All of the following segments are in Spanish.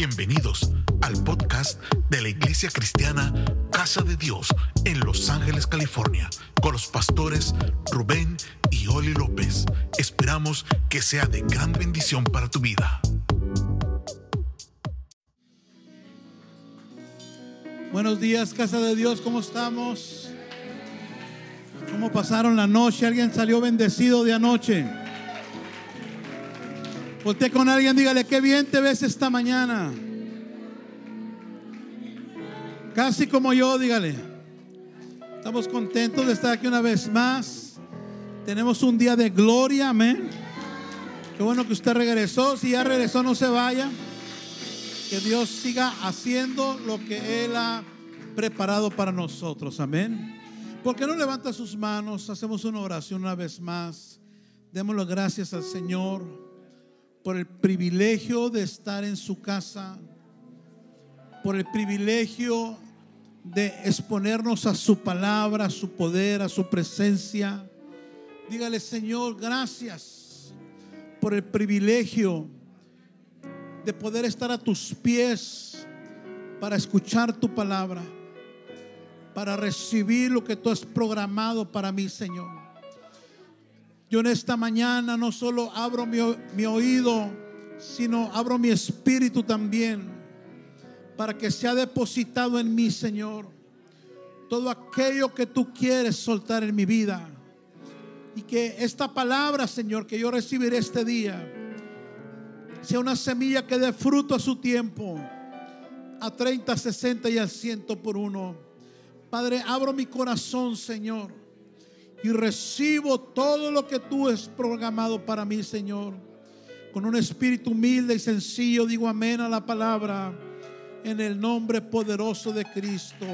Bienvenidos al podcast de la Iglesia Cristiana Casa de Dios en Los Ángeles, California, con los pastores Rubén y Oli López. Esperamos que sea de gran bendición para tu vida. Buenos días, Casa de Dios, ¿cómo estamos? ¿Cómo pasaron la noche? ¿Alguien salió bendecido de anoche? Voltea con alguien, dígale, qué bien te ves esta mañana. Casi como yo, dígale. Estamos contentos de estar aquí una vez más. Tenemos un día de gloria, amén. Qué bueno que usted regresó. Si ya regresó, no se vaya. Que Dios siga haciendo lo que Él ha preparado para nosotros, amén. ¿Por qué no levanta sus manos? Hacemos una oración una vez más. Démosle gracias al Señor por el privilegio de estar en su casa, por el privilegio de exponernos a su palabra, a su poder, a su presencia. Dígale, Señor, gracias por el privilegio de poder estar a tus pies para escuchar tu palabra, para recibir lo que tú has programado para mí, Señor. Yo en esta mañana no solo abro mi, oído, sino abro mi espíritu también para que sea depositado en mí, Señor, todo aquello que tú quieres soltar en mi vida. Y que esta palabra, Señor, que yo recibiré este día, sea una semilla que dé fruto a su tiempo, a 30, 60 y al ciento por uno. Padre, abro mi corazón, Señor y recibo todo lo que tú has programado para mí, Señor. Con un espíritu humilde y sencillo digo amén a la palabra en el nombre poderoso de Cristo.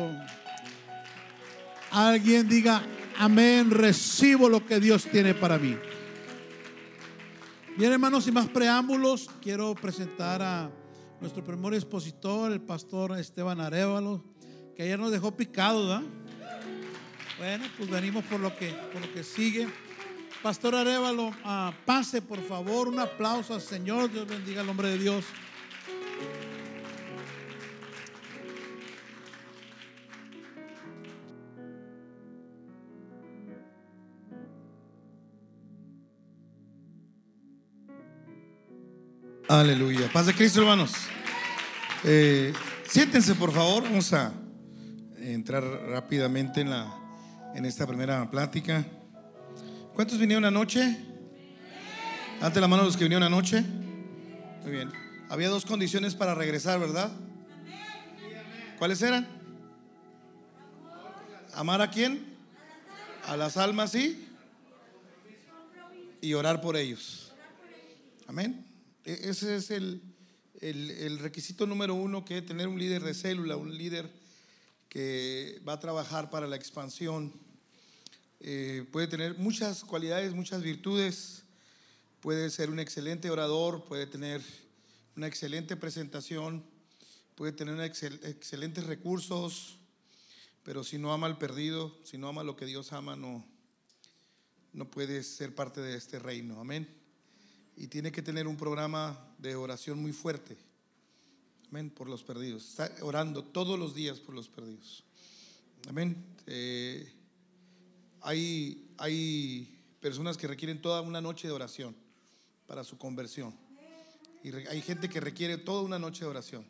Alguien diga amén, recibo lo que Dios tiene para mí. Bien, hermanos, sin más preámbulos, quiero presentar a nuestro primer expositor, el pastor Esteban Arevalo, que ayer nos dejó picado, ¿verdad? Bueno, pues venimos por lo que, por lo que sigue. Pastor Arevalo, ah, pase por favor, un aplauso al Señor, Dios bendiga el nombre de Dios. Aleluya. Paz de Cristo, hermanos. Eh, siéntense, por favor. Vamos a entrar rápidamente en la en esta primera plática. ¿Cuántos vinieron anoche? Ante la mano los que vinieron anoche. Muy bien. Había dos condiciones para regresar, ¿verdad? ¿Cuáles eran? ¿Amar a quién? A las almas, sí. Y orar por ellos. Amén. E-, ese es el, el requisito número uno que tener un líder de célula, un líder que va a trabajar para la expansión eh, puede tener muchas cualidades, muchas virtudes, puede ser un excelente orador, puede tener una excelente presentación, puede tener excelentes recursos, pero si no ama al perdido, si no ama lo que Dios ama, no, no puede ser parte de este reino. Amén. Y tiene que tener un programa de oración muy fuerte. Amén. Por los perdidos. Está orando todos los días por los perdidos. Amén. Eh, hay, hay personas que requieren toda una noche de oración para su conversión. Y hay gente que requiere toda una noche de oración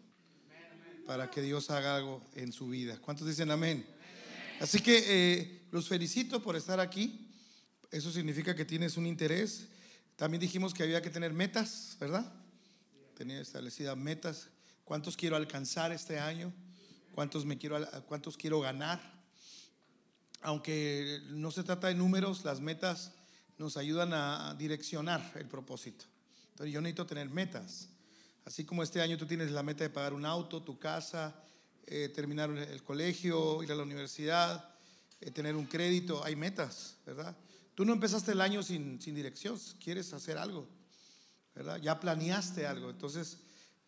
para que Dios haga algo en su vida. ¿Cuántos dicen amén? Así que eh, los felicito por estar aquí. Eso significa que tienes un interés. También dijimos que había que tener metas, ¿verdad? Tenía establecidas metas. ¿Cuántos quiero alcanzar este año? ¿Cuántos, me quiero, ¿Cuántos quiero ganar? Aunque no se trata de números, las metas nos ayudan a direccionar el propósito. Entonces yo necesito tener metas. Así como este año tú tienes la meta de pagar un auto, tu casa, eh, terminar el colegio, ir a la universidad, eh, tener un crédito, hay metas, ¿verdad? Tú no empezaste el año sin, sin dirección, quieres hacer algo, ¿verdad? Ya planeaste algo. Entonces,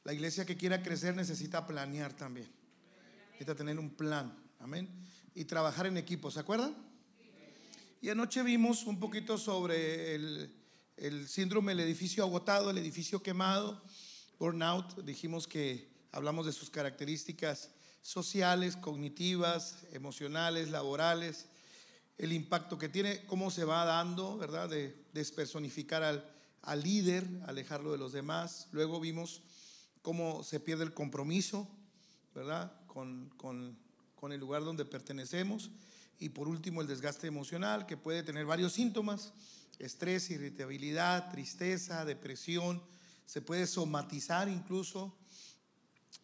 la iglesia que quiera crecer necesita planear también. Necesita tener un plan. Amén y trabajar en equipo, ¿se acuerdan? Y anoche vimos un poquito sobre el, el síndrome del edificio agotado, el edificio quemado, burnout. Dijimos que hablamos de sus características sociales, cognitivas, emocionales, laborales, el impacto que tiene, cómo se va dando, ¿verdad? De despersonificar al, al líder, alejarlo de los demás. Luego vimos cómo se pierde el compromiso, ¿verdad? Con, con, con el lugar donde pertenecemos. Y por último, el desgaste emocional, que puede tener varios síntomas, estrés, irritabilidad, tristeza, depresión, se puede somatizar incluso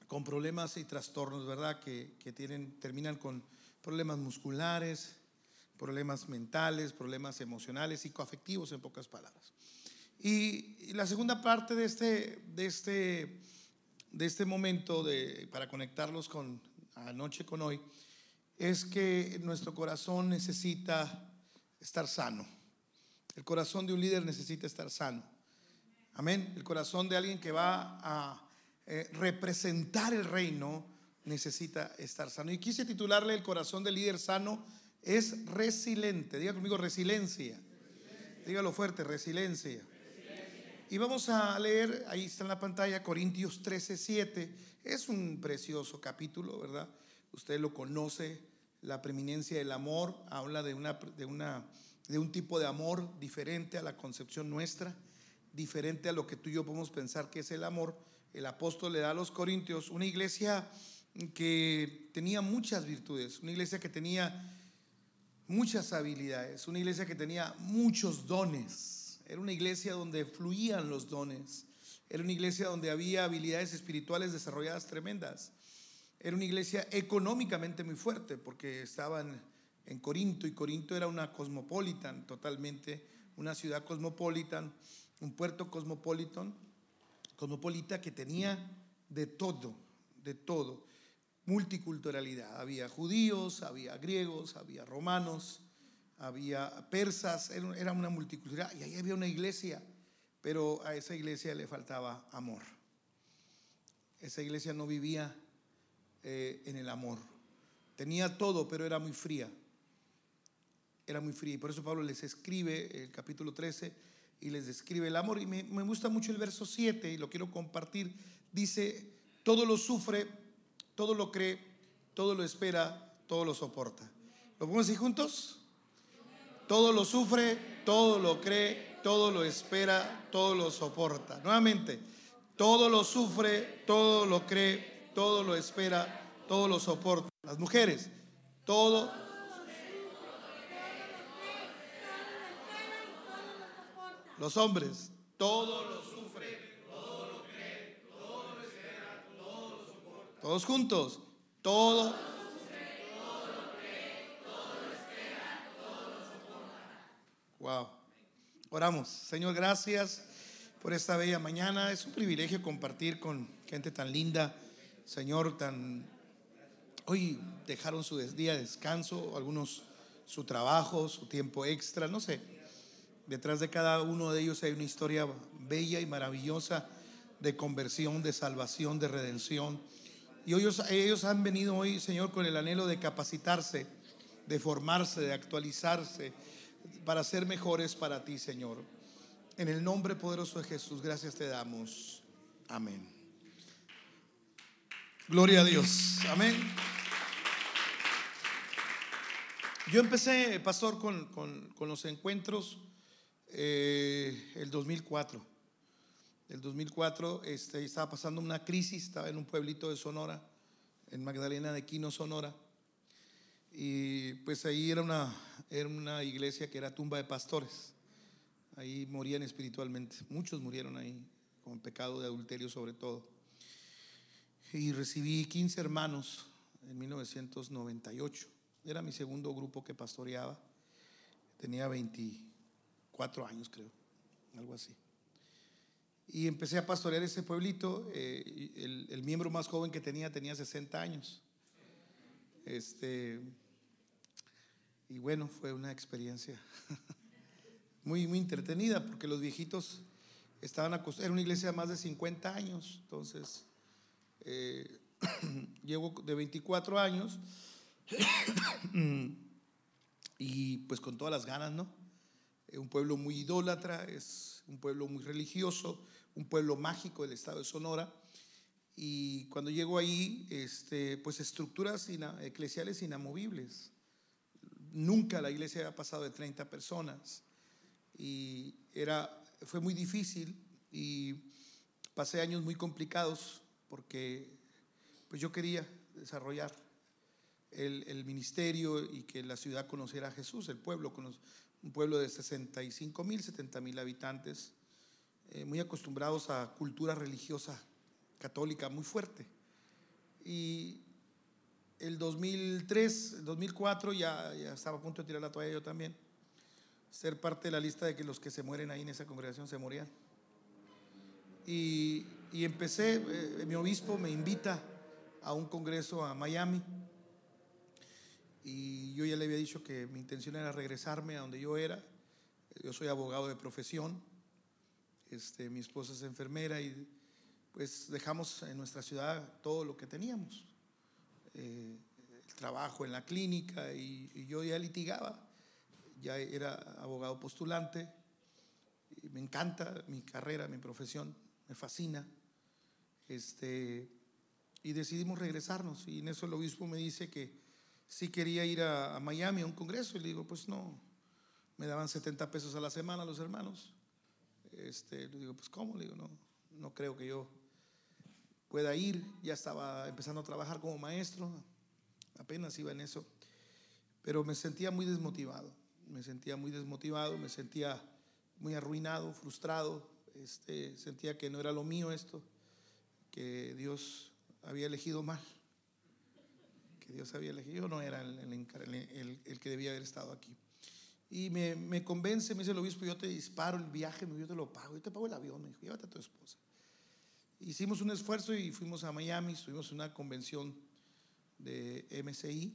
con problemas y trastornos, ¿verdad? Que, que tienen, terminan con problemas musculares, problemas mentales, problemas emocionales, psicoafectivos, en pocas palabras. Y, la segunda parte de este, de este, de este momento, de, para conectarlos con anoche con hoy, es que nuestro corazón necesita estar sano. El corazón de un líder necesita estar sano. Amén. El corazón de alguien que va a eh, representar el reino necesita estar sano. Y quise titularle el corazón del líder sano es resiliente. Diga conmigo resiliencia. Dígalo fuerte, resiliencia. Y vamos a leer, ahí está en la pantalla, Corintios 13, 7. Es un precioso capítulo, ¿verdad? Usted lo conoce, la preeminencia del amor, habla de, una, de, una, de un tipo de amor diferente a la concepción nuestra, diferente a lo que tú y yo podemos pensar que es el amor. El apóstol le da a los Corintios una iglesia que tenía muchas virtudes, una iglesia que tenía muchas habilidades, una iglesia que tenía muchos dones, era una iglesia donde fluían los dones, era una iglesia donde había habilidades espirituales desarrolladas tremendas, era una iglesia económicamente muy fuerte porque estaban en Corinto y Corinto era una cosmopolitan totalmente, una ciudad cosmopolitan, un puerto cosmopolitan, cosmopolita que tenía de todo, de todo. Multiculturalidad. Había judíos, había griegos, había romanos, había persas, era una multiculturalidad y ahí había una iglesia, pero a esa iglesia le faltaba amor. Esa iglesia no vivía eh, en el amor. Tenía todo, pero era muy fría. Era muy fría. Y por eso Pablo les escribe el capítulo 13 y les describe el amor. Y me, me gusta mucho el verso 7 y lo quiero compartir. Dice, todo lo sufre, todo lo cree, todo lo espera, todo lo soporta. ¿Lo podemos decir juntos? Todo lo sufre, todo lo cree, todo lo espera, todo lo soporta. Nuevamente, todo lo sufre, todo lo cree, todo lo espera, todo lo soporta. Las mujeres, todo. Los hombres, todo lo Todos juntos. Todo. Wow. Oramos. Señor, gracias por esta bella mañana. Es un privilegio compartir con gente tan linda. Señor, tan... Hoy dejaron su día de descanso, algunos su trabajo, su tiempo extra, no sé. Detrás de cada uno de ellos hay una historia bella y maravillosa de conversión, de salvación, de redención. Y ellos, ellos han venido hoy, Señor, con el anhelo de capacitarse, de formarse, de actualizarse, para ser mejores para ti, Señor. En el nombre poderoso de Jesús, gracias te damos. Amén. Gloria a Dios. Amén. Yo empecé, pastor, con, con, los encuentros eh, el 2004 el 2004 este, estaba pasando una crisis, estaba en un pueblito de Sonora, en Magdalena de Quino, Sonora. Y pues ahí era una, era una iglesia que era tumba de pastores. Ahí morían espiritualmente. Muchos murieron ahí, con pecado de adulterio sobre todo. Y recibí 15 hermanos en 1998. Era mi segundo grupo que pastoreaba. Tenía 24 años, creo, algo así. Y empecé a pastorear ese pueblito. Eh, el, miembro más joven que tenía tenía 60 años. Este, y bueno, fue una experiencia muy, muy entretenida porque los viejitos estaban acostumbrados. Era una iglesia de más de 50 años. Entonces, eh, llevo de 24 años y pues con todas las ganas, ¿no? Un pueblo muy idólatra, es un pueblo muy religioso, un pueblo mágico del estado de Sonora. Y cuando llego ahí, este, pues estructuras eclesiales inamovibles. Nunca la iglesia había pasado de 30 personas. Y era, fue muy difícil y pasé años muy complicados porque pues yo quería desarrollar el, ministerio y que la ciudad conociera a Jesús, el pueblo, un pueblo de 65 mil, 70 mil habitantes, eh, muy acostumbrados a cultura religiosa católica muy fuerte. Y el 2003, 2004 ya, estaba a punto de tirar la toalla yo también, ser parte de la lista de que los que se mueren ahí en esa congregación se morían. Y, y empecé, eh, mi obispo me invita a un congreso a Miami y yo ya le había dicho que mi intención era regresarme a donde yo era. Yo soy abogado de profesión, este, mi esposa es enfermera y pues dejamos en nuestra ciudad todo lo que teníamos. Eh, el trabajo en la clínica y, yo ya litigaba, ya era abogado postulante. Me encanta mi carrera, mi profesión, me fascina. Este, y decidimos regresarnos y en eso el obispo me dice que si quería ir a, Miami a un congreso y le digo, pues no, me daban 70 pesos a la semana los hermanos. Este, le digo, pues ¿cómo? Le digo, no, no creo que yo pueda ir. Ya estaba empezando a trabajar como maestro, apenas iba en eso. Pero me sentía muy desmotivado, me sentía muy desmotivado, me sentía muy arruinado, frustrado. Este, sentía que no era lo mío esto, que Dios había elegido mal que Dios había elegido. Yo no era el, el, que debía haber estado aquí. Y me, me, convence, me dice el obispo, yo te disparo el viaje, yo te lo pago, yo te pago el avión, me dijo, llévate a tu esposa. Hicimos un esfuerzo y fuimos a Miami, estuvimos en una convención de MCI,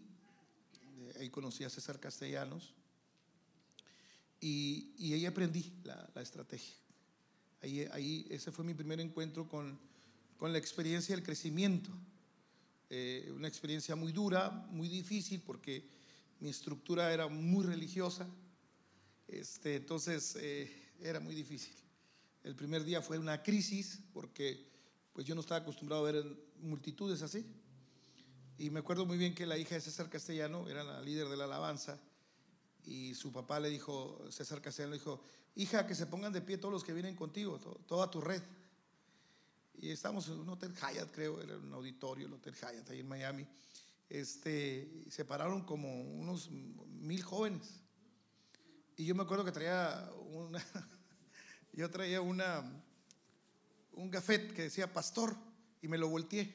ahí conocí a César Castellanos, y, ahí aprendí la, la estrategia. Ahí, ahí, ese fue mi primer encuentro con, con la experiencia del crecimiento. Eh, una experiencia muy dura, muy difícil, porque mi estructura era muy religiosa, este, entonces eh, era muy difícil. El primer día fue una crisis, porque pues yo no estaba acostumbrado a ver multitudes así. Y me acuerdo muy bien que la hija de César Castellano era la líder de la alabanza, y su papá le dijo, César Castellano le dijo, hija, que se pongan de pie todos los que vienen contigo, toda tu red. Y estamos en un hotel Hyatt, creo, era un auditorio, el hotel Hyatt, ahí en Miami. Este, se pararon como unos mil jóvenes. Y yo me acuerdo que traía una, yo traía una, un gafet que decía pastor y me lo volteé.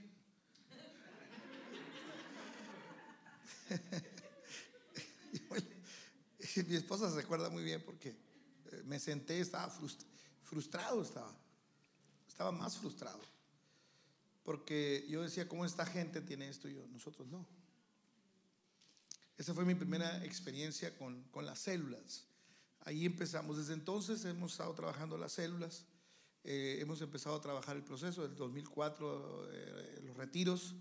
Mi esposa se acuerda muy bien porque eh, me senté, estaba frustrado, estaba. Estaba más frustrado. Porque yo decía, ¿cómo esta gente tiene esto y yo? Nosotros no. Esa fue mi primera experiencia con, con las células. Ahí empezamos. Desde entonces hemos estado trabajando las células. Eh, hemos empezado a trabajar el proceso del 2004, eh, los retiros,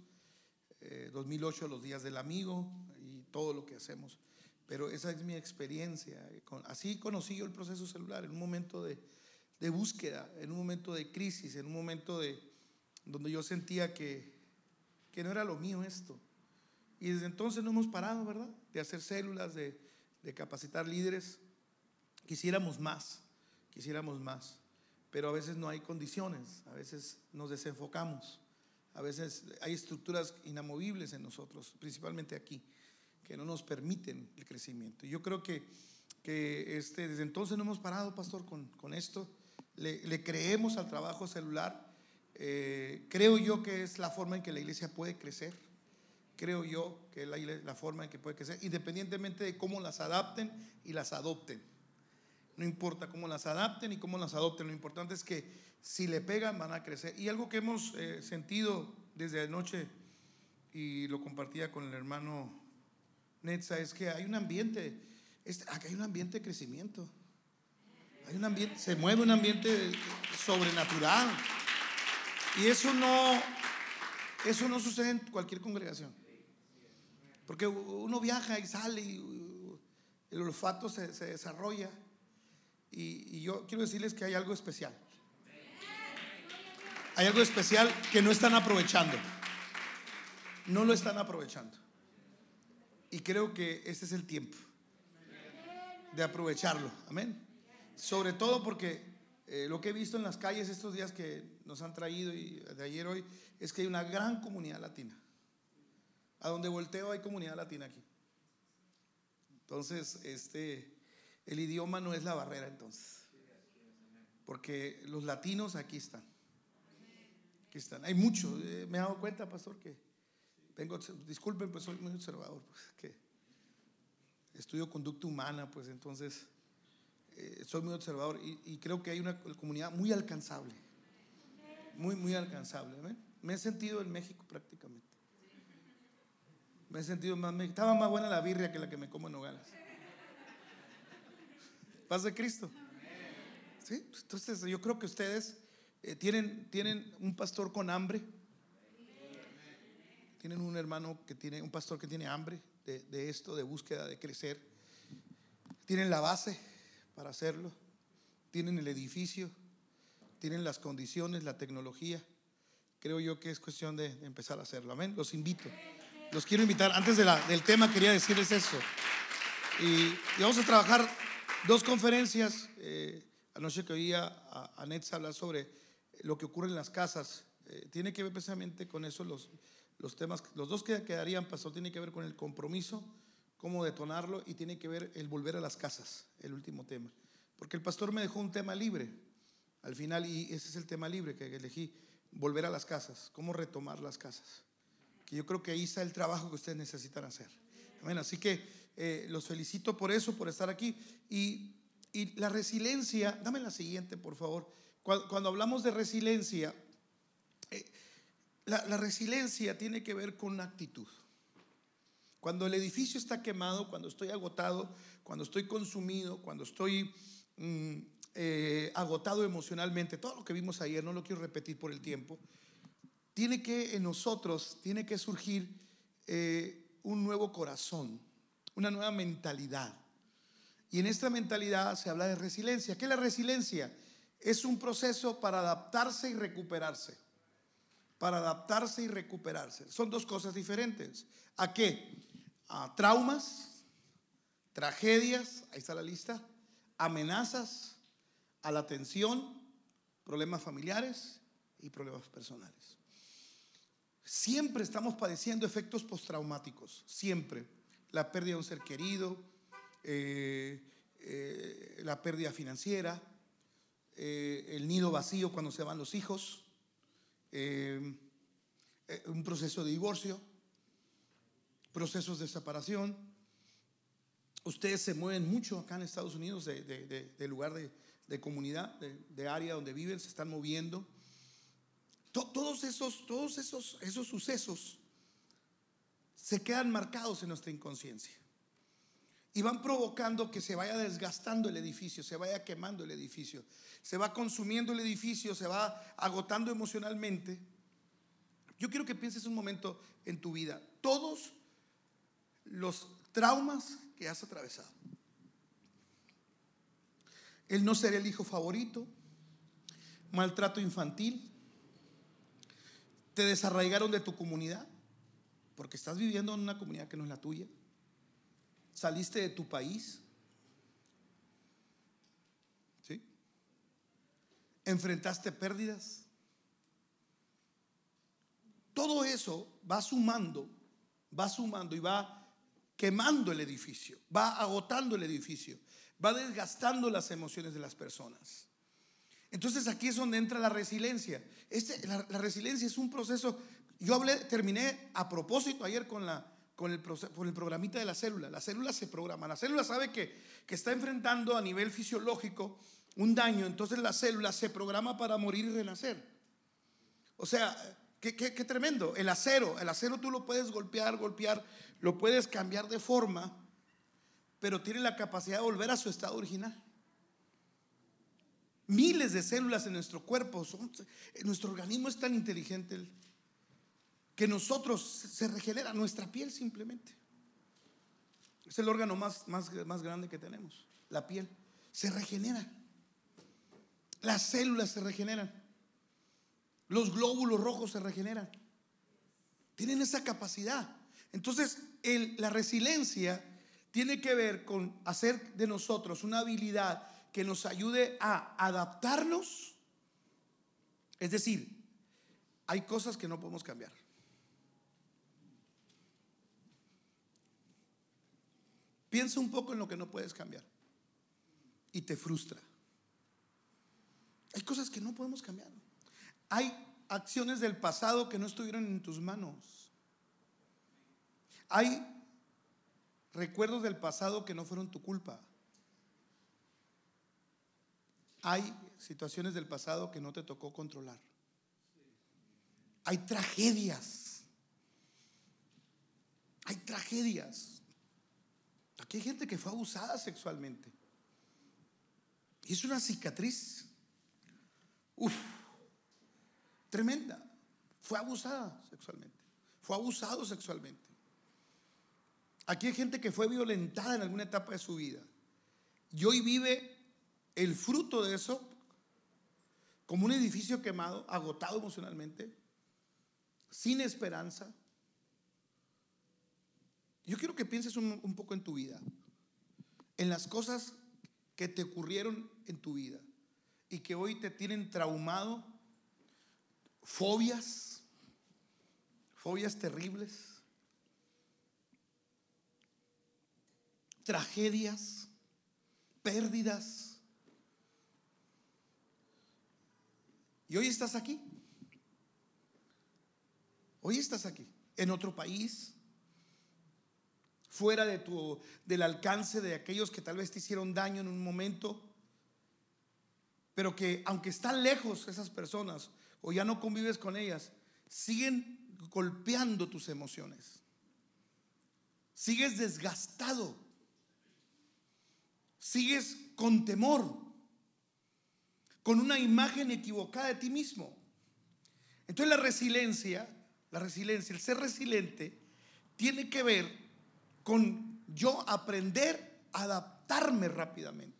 2008 eh, los días del amigo y todo lo que hacemos. Pero esa es mi experiencia. Así conocí yo el proceso celular en un momento de, búsqueda, en un momento de crisis, en un momento de donde yo sentía que, que no era lo mío esto. Y desde entonces no hemos parado, ¿verdad? De hacer células, de capacitar líderes. Quisiéramos más, quisiéramos más, pero a veces no hay condiciones, a veces nos desenfocamos, a veces hay estructuras inamovibles en nosotros, principalmente aquí, que no nos permiten el crecimiento. Yo creo que, que este, desde entonces no hemos parado, pastor, con, con esto le, creemos al trabajo celular. Eh, creo yo que es la forma en que la iglesia puede crecer. Creo yo que es la, la forma en que puede crecer, independientemente de cómo las adapten y las adopten. No importa cómo las adapten y cómo las adopten, lo importante es que si le pegan van a crecer. Y algo que hemos eh, sentido desde anoche y lo compartía con el hermano Netza es que hay un ambiente, acá hay un ambiente de crecimiento. Hay un ambiente, se mueve un ambiente sobrenatural. Y eso no, eso no sucede en cualquier congregación. Porque uno viaja y sale y el olfato se, desarrolla. Y, yo quiero decirles que hay algo especial. Hay algo especial que no están aprovechando. No lo están aprovechando. Y creo que este es el tiempo de aprovecharlo. Amén. Sobre todo porque eh, lo que he visto en las calles estos días que nos han traído y de ayer hoy es que hay una gran comunidad latina. A donde volteo hay comunidad latina aquí. Entonces, este, el idioma no es la barrera entonces. Porque los latinos aquí están. Aquí están. Hay muchos. Eh, me he dado cuenta, pastor, que tengo, disculpen, pues soy muy observador. Pues, que estudio conducta humana, pues entonces eh, soy muy observador y, creo que hay una comunidad muy alcanzable. Muy, muy alcanzable. Me he sentido en México prácticamente. Me he sentido más. Estaba más buena la birria que la que me como en Nogales. Paz de Cristo. ¿Sí? Entonces, yo creo que ustedes eh, tienen, tienen un pastor con hambre. Tienen un hermano que tiene, un pastor que tiene hambre de, esto, de búsqueda, de crecer. Tienen la base para hacerlo. Tienen el edificio. Tienen las condiciones, la tecnología. Creo yo que es cuestión de, empezar a hacerlo. Amén. Los invito los quiero invitar. Antes del tema quería decirles eso. Y, vamos a trabajar dos conferencias. Eh, anoche que oía a, a hablar sobre lo que ocurre en las casas. Eh, tiene que ver precisamente con eso los, los temas. Los dos que quedarían, pastor, tiene que ver con el compromiso, cómo detonarlo y tiene que ver el volver a las casas, el último tema. Porque el pastor me dejó un tema libre al final y ese es el tema libre que elegí, volver a las casas, cómo retomar las casas yo creo que ahí está el trabajo que ustedes necesitan hacer. Bueno, así que eh, los felicito por eso, por estar aquí. Y, la resiliencia, dame la siguiente, por favor. Cuando, hablamos de resiliencia, eh, la, resiliencia tiene que ver con actitud. Cuando el edificio está quemado, cuando estoy agotado, cuando estoy consumido, cuando estoy mm, eh, agotado emocionalmente, todo lo que vimos ayer, no lo quiero repetir por el tiempo, tiene que en nosotros, tiene que surgir eh, un nuevo corazón, una nueva mentalidad. Y en esta mentalidad se habla de resiliencia. ¿Qué es la resiliencia? Es un proceso para adaptarse y recuperarse. Para adaptarse y recuperarse. Son dos cosas diferentes. ¿A qué? A traumas, tragedias, ahí está la lista, amenazas, a la tensión, problemas familiares y problemas personales. Siempre estamos padeciendo efectos postraumáticos, siempre. La pérdida de un ser querido, eh, eh, la pérdida financiera, eh, el nido vacío cuando se van los hijos, un proceso de divorcio, procesos de separación. Ustedes se mueven mucho acá en Estados Unidos de, lugar de, comunidad, de área donde viven, se están moviendo todos esos, todos esos, esos sucesos se quedan marcados en nuestra inconsciencia y van provocando que se vaya desgastando el edificio, se vaya quemando el edificio, se va consumiendo el edificio, se va agotando emocionalmente. Yo quiero que pienses un momento en tu vida, todos los traumas que has atravesado. El no ser el hijo favorito, maltrato infantil, te desarraigaron de tu comunidad, porque estás viviendo en una comunidad que no es la tuya. Saliste de tu país. ¿Sí? Enfrentaste pérdidas. Todo eso va sumando, va sumando y va quemando el edificio, va agotando el edificio, va desgastando las emociones de las personas. Entonces aquí es donde entra la resiliencia. Este, la, resiliencia es un proceso. Yo terminé a propósito ayer con, el, programita de la célula. La célula se programa. La célula sabe que, está enfrentando a nivel fisiológico un daño. Entonces la célula se programa para morir y renacer. O sea, qué tremendo. El acero, el acero tú lo puedes golpear, golpear, lo puedes cambiar de forma, pero tiene la capacidad de volver a su estado original miles de células en nuestro cuerpo. nuestro organismo es tan inteligente que nosotros se regenera nuestra piel simplemente. Es el órgano más, más, más grande que tenemos, la piel. Se regenera. Las células se regeneran. los glóbulos rojos se regeneran. Tienen esa capacidad. Entonces, la resiliencia tiene que ver con hacer de nosotros una habilidad que nos ayude a adaptarnos. Es decir, hay cosas que no podemos cambiar. Piensa un poco en lo que no puedes cambiar y te frustra. Hay cosas que no podemos cambiar. Hay acciones del pasado que no estuvieron en tus manos. Hay recuerdos del pasado que no fueron tu culpa. Hay situaciones del pasado que no te tocó controlar. Hay tragedias. Hay tragedias. Aquí hay gente que fue abusada sexualmente. Y es una cicatriz. Uf, tremenda. Fue abusada sexualmente. Fue abusado sexualmente. Aquí hay gente que fue violentada en alguna etapa de su vida. Y hoy vive el fruto de eso como un edificio quemado, agotado emocionalmente, sin esperanza. Yo quiero que pienses un, poco en tu vida, en las cosas que te ocurrieron en tu vida y que hoy te tienen traumado, fobias, fobias terribles, tragedias, pérdidas. Y hoy estás aquí. Hoy estás aquí, en otro país, fuera de tu, del alcance de aquellos que tal vez te hicieron daño en un momento, pero que aunque están lejos esas personas o ya no convives con ellas, siguen golpeando tus emociones. Sigues desgastado. Sigues con temor, con una imagen equivocada de ti mismo. Entonces la resiliencia, la resiliencia, el ser resiliente, tiene que ver con yo aprender a adaptarme rápidamente.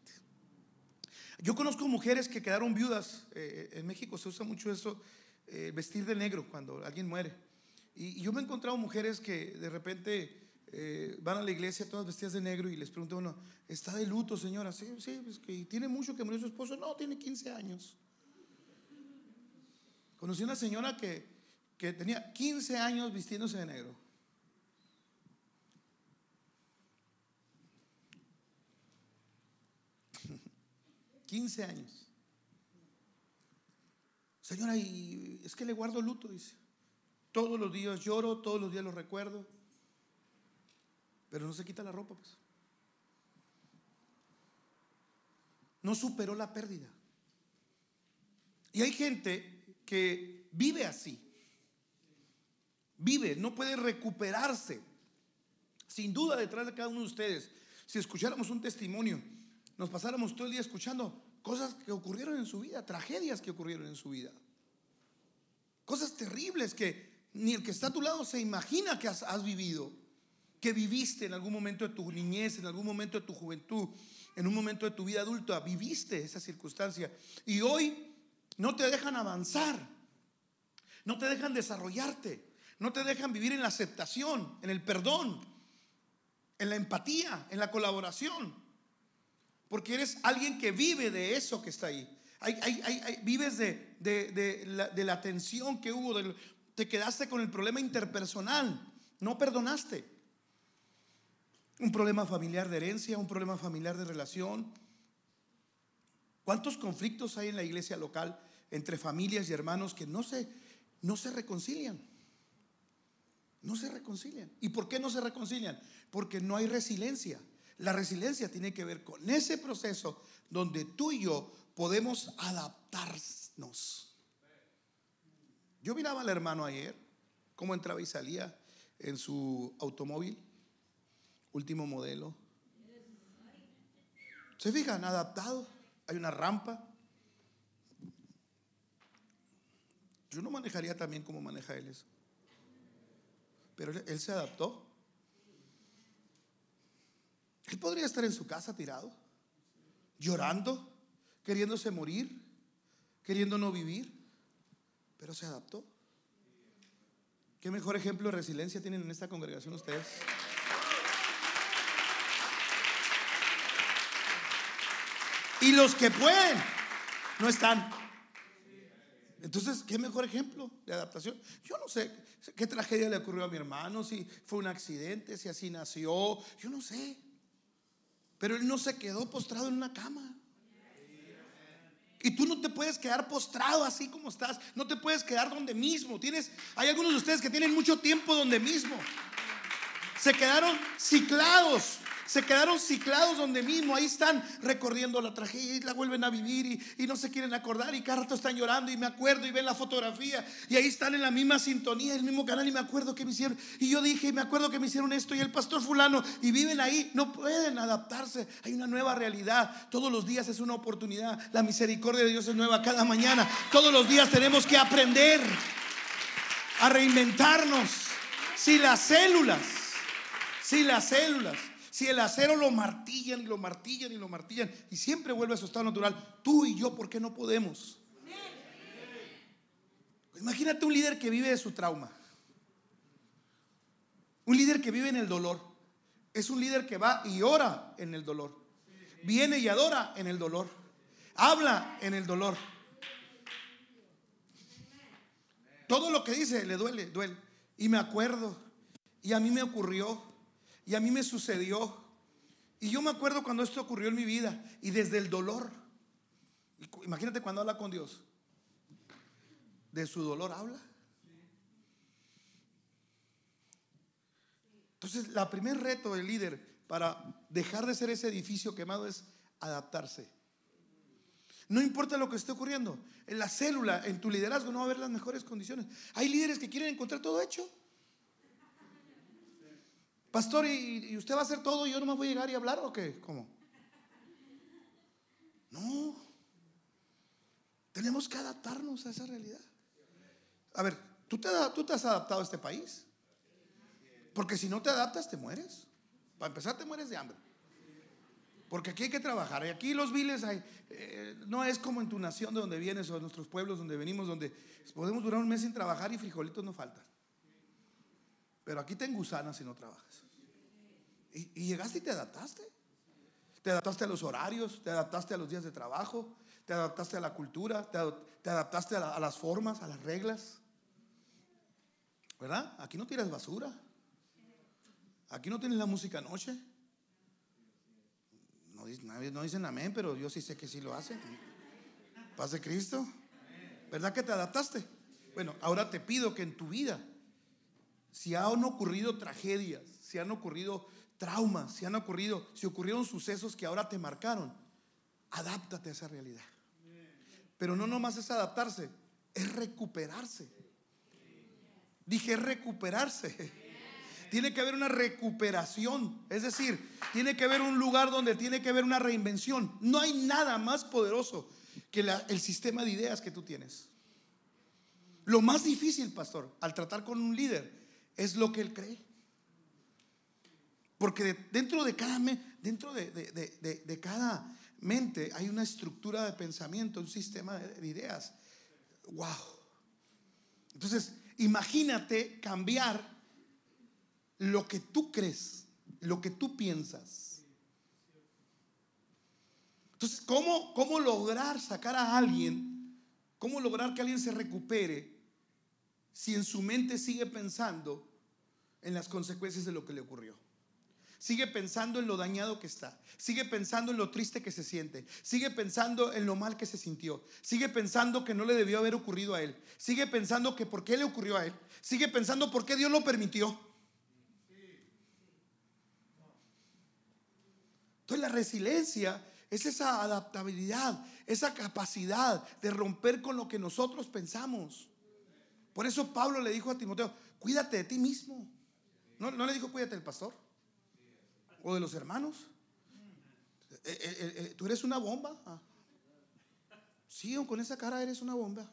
Yo conozco mujeres que quedaron viudas. Eh, en México se usa mucho eso, eh, vestir de negro cuando alguien muere. Y, yo me he encontrado mujeres que de repente eh, van a la iglesia todas vestidas de negro y les pregunto ¿está de luto, señora? Sí, sí, pues que tiene mucho que murió su esposo. No, tiene 15 años. Conocí una señora que tenía 15 años vistiéndose de negro. 15 años. Señora, y es que le guardo luto, dice. Todos los días lloro, todos los días lo recuerdo. Pero no se quita la ropa, pues. No superó la pérdida. Y hay gente que vive así. Vive, no puede recuperarse. Sin duda, detrás de cada uno de ustedes, si escucháramos un testimonio, nos pasáramos todo el día escuchando cosas que ocurrieron en su vida, tragedias que ocurrieron en su vida. Cosas terribles que ni el que está a tu lado se imagina que has, vivido, que viviste en algún momento de tu niñez, en algún momento de tu juventud, en un momento de tu vida adulta, viviste esa circunstancia. Y hoy no te dejan avanzar, no te dejan desarrollarte, no te dejan vivir en la aceptación, en el perdón, en la empatía, en la colaboración. Porque eres alguien que vive de eso que está ahí. vives de, la, tensión que hubo, te quedaste con el problema interpersonal, no perdonaste. Un problema familiar de herencia, un problema familiar de relación. ¿Cuántos conflictos hay en la iglesia local entre familias y hermanos que no se, no se reconcilian? No se reconcilian. ¿Y por qué no se reconcilian? Porque no hay resiliencia. La resiliencia tiene que ver con ese proceso donde tú y yo podemos adaptarnos. Yo miraba al hermano ayer, cómo entraba y salía en su automóvil, último modelo. ¿Se fijan? Adaptado. Hay una rampa. Yo no manejaría también como maneja él eso. Pero él se adaptó. Él podría estar en su casa tirado, llorando, queriéndose morir, queriendo no vivir. pero se adaptó. ¿Qué mejor ejemplo de resiliencia tienen en esta congregación ustedes? Y los que pueden, no están. Entonces, ¿qué mejor ejemplo de adaptación? Yo no sé qué tragedia le ocurrió a mi hermano, si fue un accidente, si así nació, yo no sé. Pero él no se quedó postrado en una cama. Y tú no te puedes quedar postrado así como estás. No te puedes quedar donde mismo. Tienes, hay algunos de ustedes que tienen mucho tiempo donde mismo. Se quedaron ciclados se quedaron ciclados donde mismo, ahí están recorriendo la tragedia y la vuelven a vivir y, no se quieren acordar y cada rato están llorando y me acuerdo y ven la fotografía y ahí están en la misma sintonía, el mismo canal y me acuerdo que me hicieron y yo dije, y me acuerdo que me hicieron esto y el pastor fulano y viven ahí, no pueden adaptarse, hay una nueva realidad, todos los días es una oportunidad, la misericordia de Dios es nueva cada mañana, todos los días tenemos que aprender a reinventarnos. Si las células, si las células si el acero lo martillan y lo martillan y lo martillan y siempre vuelve a su estado natural, tú y yo, ¿por qué no podemos? Imagínate un líder que vive de su trauma. Un líder que vive en el dolor. Es un líder que va y ora en el dolor. Viene y adora en el dolor. Habla en el dolor. Todo lo que dice le duele, duele. Y me acuerdo. Y a mí me ocurrió. Y a mí me sucedió. Y yo me acuerdo cuando esto ocurrió en mi vida. Y desde el dolor. Imagínate cuando habla con Dios. De su dolor habla. Entonces, la primer reto del líder para dejar de ser ese edificio quemado es adaptarse. No importa lo que esté ocurriendo, en la célula, en tu liderazgo no va a haber las mejores condiciones. Hay líderes que quieren encontrar todo hecho. Pastor, ¿y, usted va a hacer todo y yo no me voy a llegar y hablar o qué? ¿Cómo? No. Tenemos que adaptarnos a esa realidad. A ver, ¿tú te, tú te has adaptado a este país? Porque si no te adaptas, te mueres. Para empezar, te mueres de hambre. Porque aquí hay que trabajar. Y aquí los viles eh, no es como en tu nación de donde vienes o en nuestros pueblos donde venimos, donde podemos durar un mes sin trabajar y frijolitos no faltan. Pero aquí te engusanas si no trabajas. Y, llegaste y te adaptaste. Te adaptaste a los horarios, te adaptaste a los días de trabajo, te adaptaste a la cultura, te, adaptaste a, las formas, a las reglas. ¿Verdad? Aquí no tiras basura. Aquí no tienes la música noche. No, no dicen amén, pero yo sí sé que sí lo hacen. Paz Cristo. ¿Verdad que te adaptaste? Bueno, ahora te pido que en tu vida si han ocurrido tragedias, si han ocurrido traumas, si han ocurrido, si ocurrieron sucesos que ahora te marcaron, adáptate a esa realidad. Pero no nomás es adaptarse, es recuperarse. Dije recuperarse. Tiene que haber una recuperación. Es decir, tiene que haber un lugar donde tiene que haber una reinvención. No hay nada más poderoso que el sistema de ideas que tú tienes. Lo más difícil, pastor, al tratar con un líder es lo que él cree. Porque dentro de cada, de, cada mente hay una estructura de pensamiento, un sistema de ideas. Wow. Entonces, imagínate cambiar lo que tú crees, lo que tú piensas. Entonces, ¿cómo, cómo lograr sacar a alguien? ¿Cómo lograr que alguien se recupere si en su mente sigue pensando en las consecuencias de lo que le ocurrió. Sigue pensando en lo dañado que está. Sigue pensando en lo triste que se siente. Sigue pensando en lo mal que se sintió. Sigue pensando que no le debió haber ocurrido a él. Sigue pensando que por qué le ocurrió a él. Sigue pensando por qué Dios lo permitió. Entonces la resiliencia es esa adaptabilidad, esa capacidad de romper con lo que nosotros pensamos. Por eso Pablo le dijo a Timoteo, cuídate de ti mismo. ¿No, le dijo cuídate del pastor? ¿O de los hermanos? Eh, eh, eh, ¿Tú eres una bomba? Sí, con esa cara eres una bomba.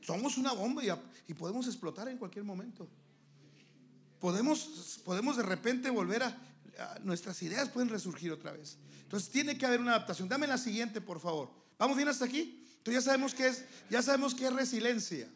Somos una bomba y, podemos explotar en cualquier momento. Podemos, podemos de repente volver a, Nuestras ideas pueden resurgir otra vez. Entonces tiene que haber una adaptación. Dame la siguiente, por favor. ¿Vamos bien hasta aquí? Entonces ya sabemos qué es, ya sabemos qué es resiliencia.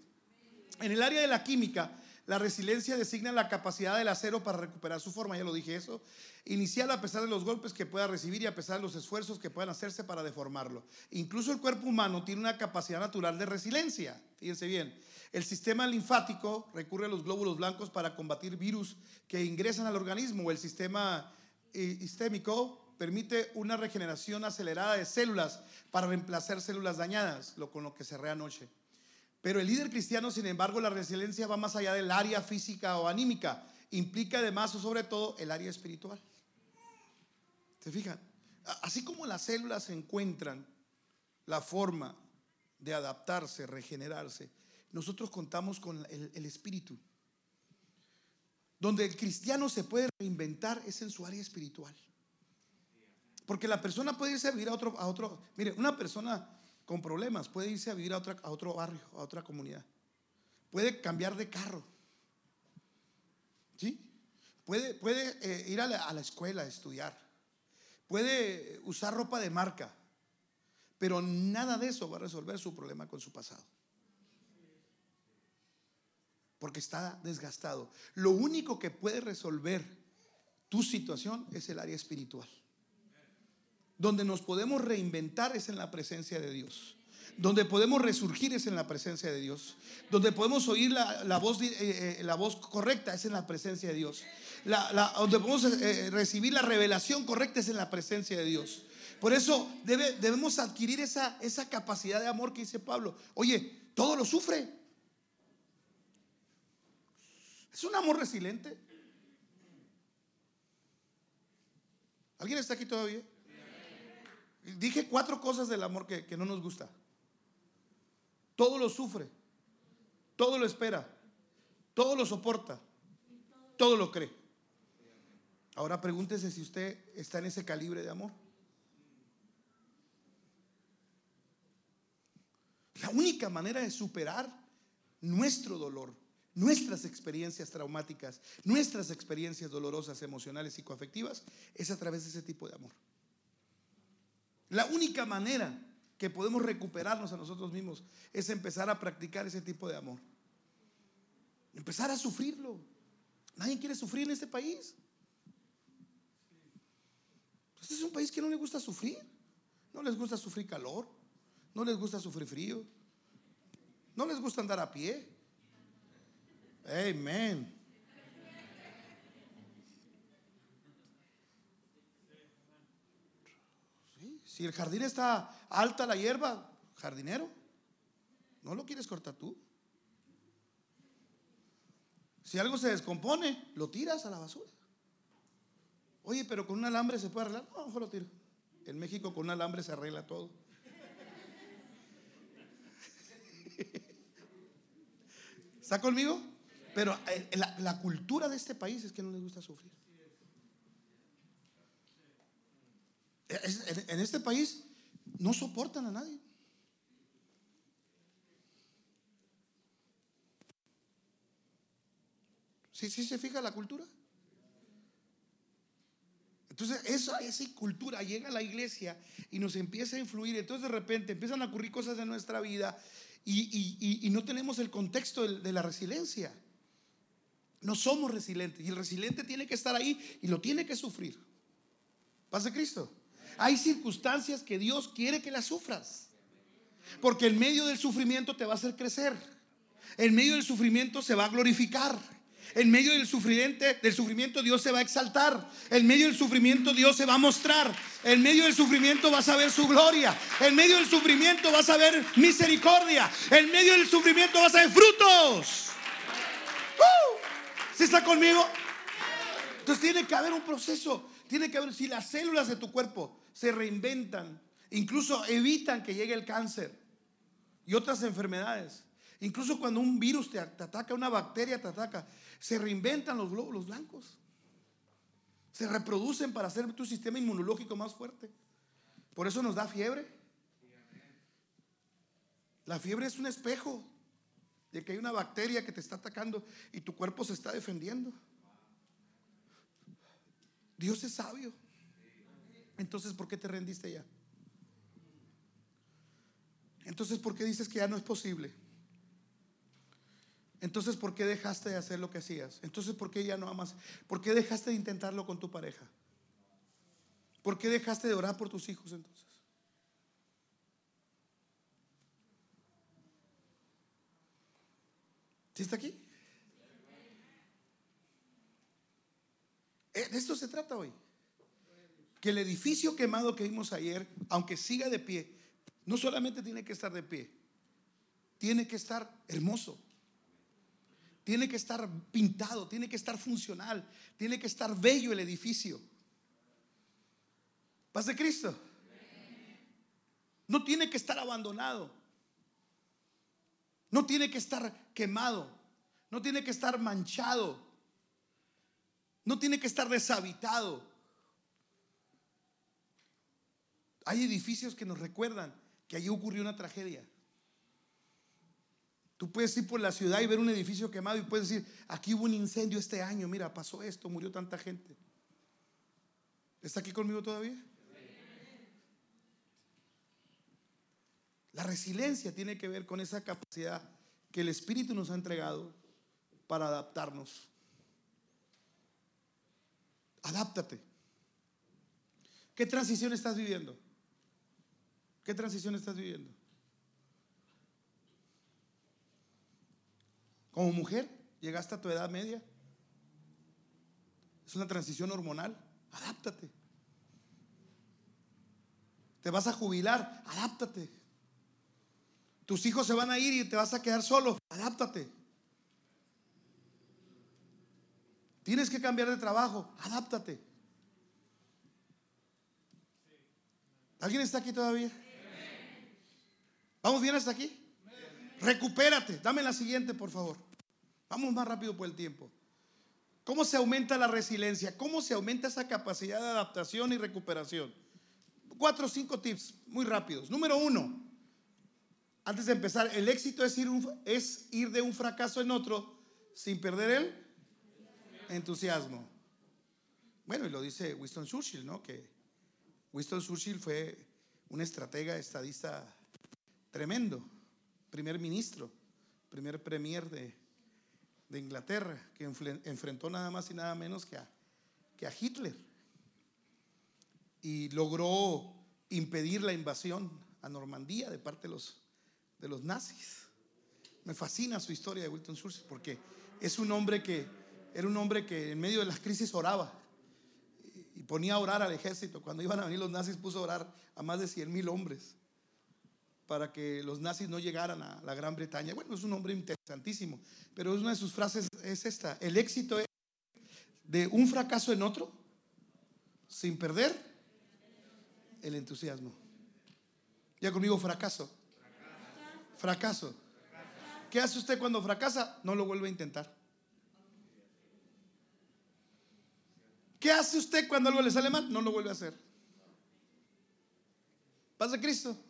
En el área de la química, la resiliencia designa la capacidad del acero para recuperar su forma, ya lo dije eso, inicial a pesar de los golpes que pueda recibir y a pesar de los esfuerzos que puedan hacerse para deformarlo. Incluso el cuerpo humano tiene una capacidad natural de resiliencia. Fíjense bien, el sistema linfático recurre a los glóbulos blancos para combatir virus que ingresan al organismo el sistema eh, histémico permite una regeneración acelerada de células para reemplazar células dañadas, lo con lo que cerré anoche. Pero el líder cristiano, sin embargo, la resiliencia va más allá del área física o anímica. Implica además o sobre todo el área espiritual. ¿Se fijan? Así como las células encuentran la forma de adaptarse, regenerarse, nosotros contamos con el, el espíritu. Donde el cristiano se puede reinventar es en su área espiritual. Porque la persona puede irse a vivir a otro, a otro. Mire, una persona con problemas puede irse a vivir a, a otro barrio, a otra comunidad. Puede cambiar de carro. ¿Sí? Puede, puede eh, ir a la, a la escuela a estudiar. Puede usar ropa de marca. Pero nada de eso va a resolver su problema con su pasado. Porque está desgastado. Lo único que puede resolver tu situación es el área espiritual. Donde nos podemos reinventar es en la presencia de Dios. Donde podemos resurgir es en la presencia de Dios. Donde podemos oír la, voz, eh, eh, la voz correcta es en la presencia de Dios. donde podemos eh, recibir la revelación correcta es en la presencia de Dios. Por eso debemos adquirir esa, esa capacidad de amor que dice Pablo. Oye, todo lo sufre. Es un amor resiliente. ¿Alguien está aquí todavía? Dije cuatro cosas del amor que, no nos gusta. Todo lo sufre, todo lo espera, todo lo soporta, todo lo cree. Ahora pregúntese si usted está en ese calibre de amor. La única manera de superar nuestro dolor, nuestras experiencias traumáticas, nuestras experiencias dolorosas, emocionales, psicoafectivas, es a través de ese tipo de amor. La única manera que podemos recuperarnos a nosotros mismos es empezar a practicar ese tipo de amor. Empezar a sufrirlo. Nadie quiere sufrir en este país. Este es un país que no le gusta sufrir. No les gusta sufrir calor. No les gusta sufrir frío. No les gusta andar a pie. Amén. Si el jardín está alta la hierba, jardinero, no lo quieres cortar tú. Si algo se descompone, lo tiras a la basura. Oye, pero con un alambre se puede arreglar. No, mejor lo tiro. En México con un alambre se arregla todo. ¿Está conmigo? Pero eh, la, la cultura de este país es que no les gusta sufrir. En este país no soportan a nadie. ¿Sí, sí se fija la cultura? Entonces, esa, esa cultura llega a la iglesia y nos empieza a influir. Entonces, de repente empiezan a ocurrir cosas en nuestra vida y, no tenemos el contexto de, de, la resiliencia. No somos resilientes y el resiliente tiene que estar ahí y lo tiene que sufrir. Pase Cristo. Hay circunstancias que Dios quiere que las sufras. Porque en medio del sufrimiento te va a hacer crecer. En medio del sufrimiento se va a glorificar. En medio del sufrimiento, del sufrimiento Dios se va a exaltar. En medio del sufrimiento Dios se va a mostrar. En medio del sufrimiento vas a ver su gloria. En medio del sufrimiento vas a ver misericordia. En medio del sufrimiento vas a ver frutos. ¿Sí está conmigo? Entonces tiene que haber un proceso. Tiene que haber, si las células de tu cuerpo se reinventan, incluso evitan que llegue el cáncer y otras enfermedades. Incluso cuando un virus te, ataca, una bacteria te ataca, se reinventan los glóbulos blancos. Se reproducen para hacer tu sistema inmunológico más fuerte. Por eso nos da fiebre. La fiebre es un espejo de que hay una bacteria que te está atacando y tu cuerpo se está defendiendo. Dios es sabio. Entonces, ¿por qué te rendiste ya? Entonces, ¿por qué dices que ya no es posible? Entonces, ¿por qué dejaste de hacer lo que hacías? Entonces, ¿por qué ya no amas? ¿Por qué dejaste de intentarlo con tu pareja? ¿Por qué dejaste de orar por tus hijos entonces? ¿Sí está aquí? Eh, de esto se trata hoy. Que el edificio quemado que vimos ayer, aunque siga de pie, no solamente tiene que estar de pie, tiene que estar hermoso, tiene que estar pintado, tiene que estar funcional, tiene que estar bello el edificio. Paz de Cristo. No tiene que estar abandonado. No tiene que estar quemado. No tiene que estar manchado. No tiene que estar deshabitado. Hay edificios que nos recuerdan que allí ocurrió una tragedia. Tú puedes ir por la ciudad y ver un edificio quemado y puedes decir, aquí hubo un incendio este año, mira, pasó esto, murió tanta gente. ¿Está aquí conmigo todavía? La resiliencia tiene que ver con esa capacidad que el Espíritu nos ha entregado para adaptarnos. Adáptate. ¿Qué transición estás viviendo? ¿Qué transición estás viviendo? Como mujer, llegaste a tu edad media. Es una transición hormonal. Adáptate. Te vas a jubilar. Adáptate. Tus hijos se van a ir y te vas a quedar solo. Adáptate. Tienes que cambiar de trabajo. Adáptate. ¿Alguien está aquí todavía? ¿Vamos bien hasta aquí? Recupérate. Dame la siguiente, por favor. Vamos más rápido por el tiempo. ¿Cómo se aumenta la resiliencia? ¿Cómo se aumenta esa capacidad de adaptación y recuperación? Cuatro o cinco tips muy rápidos. Número uno, antes de empezar, el éxito es ir, es ir de un fracaso en otro sin perder el entusiasmo. Bueno, y lo dice Winston Churchill, ¿no? Que Winston Churchill fue un estratega, estadista tremendo, primer ministro, primer premier de, de Inglaterra, que enfrentó nada más y nada menos que a, que a Hitler. Y logró impedir la invasión a Normandía de parte de los, de los nazis. Me fascina su historia de Wilton Churchill porque es un hombre que era un hombre que en medio de las crisis oraba y ponía a orar al ejército. Cuando iban a venir los nazis puso a orar a más de 100 mil hombres para que los nazis no llegaran a la Gran Bretaña. Bueno, es un hombre interesantísimo, pero una de sus frases es esta, el éxito es de un fracaso en otro sin perder el entusiasmo. Ya conmigo fracaso. Fracaso. ¿Qué hace usted cuando fracasa? No lo vuelve a intentar. ¿Qué hace usted cuando algo le sale mal? No lo vuelve a hacer. Paz de Cristo.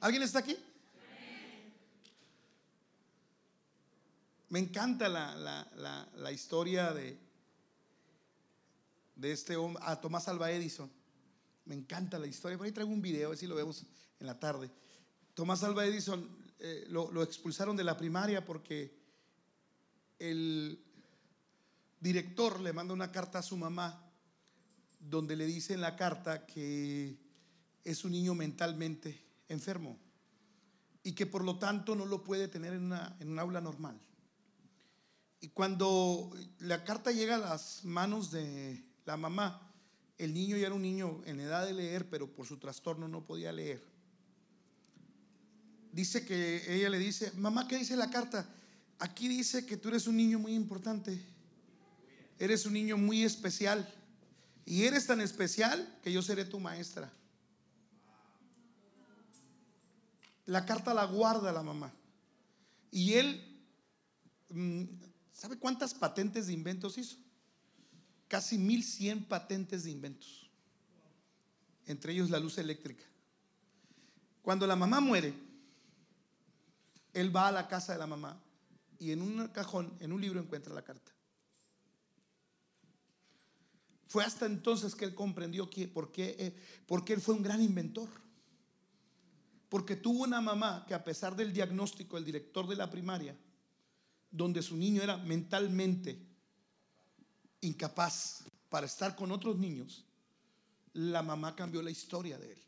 ¿Alguien está aquí? Me encanta la, historia de, este hombre, a Tomás Alba Edison. Me encanta la historia. Por ahí traigo un video, a ver si lo vemos en la tarde. Tomás Alba Edison eh, lo, lo expulsaron de la primaria porque el director le manda una carta a su mamá donde le dice en la carta que es un niño mentalmente enfermo y que por lo tanto no lo puede tener en, una, en un aula normal. Y cuando la carta llega a las manos de la mamá, el niño ya era un niño en edad de leer, pero por su trastorno no podía leer. Dice que ella le dice, mamá, ¿qué dice la carta? Aquí dice que tú eres un niño muy importante, eres un niño muy especial, y eres tan especial que yo seré tu maestra. La carta la guarda la mamá. Y él, mm, ¿sabe cuántas patentes de inventos hizo? Casi 1100 patentes de inventos. Entre ellos la luz eléctrica. Cuando la mamá muere, él va a la casa de la mamá y en un cajón, en un libro encuentra la carta. Fue hasta entonces que él comprendió que, por, qué, eh, por qué él fue un gran inventor Porque tuvo una mamá que a pesar del diagnóstico del director de la primaria, donde su niño era mentalmente incapaz para estar con otros niños, la mamá cambió la historia de él.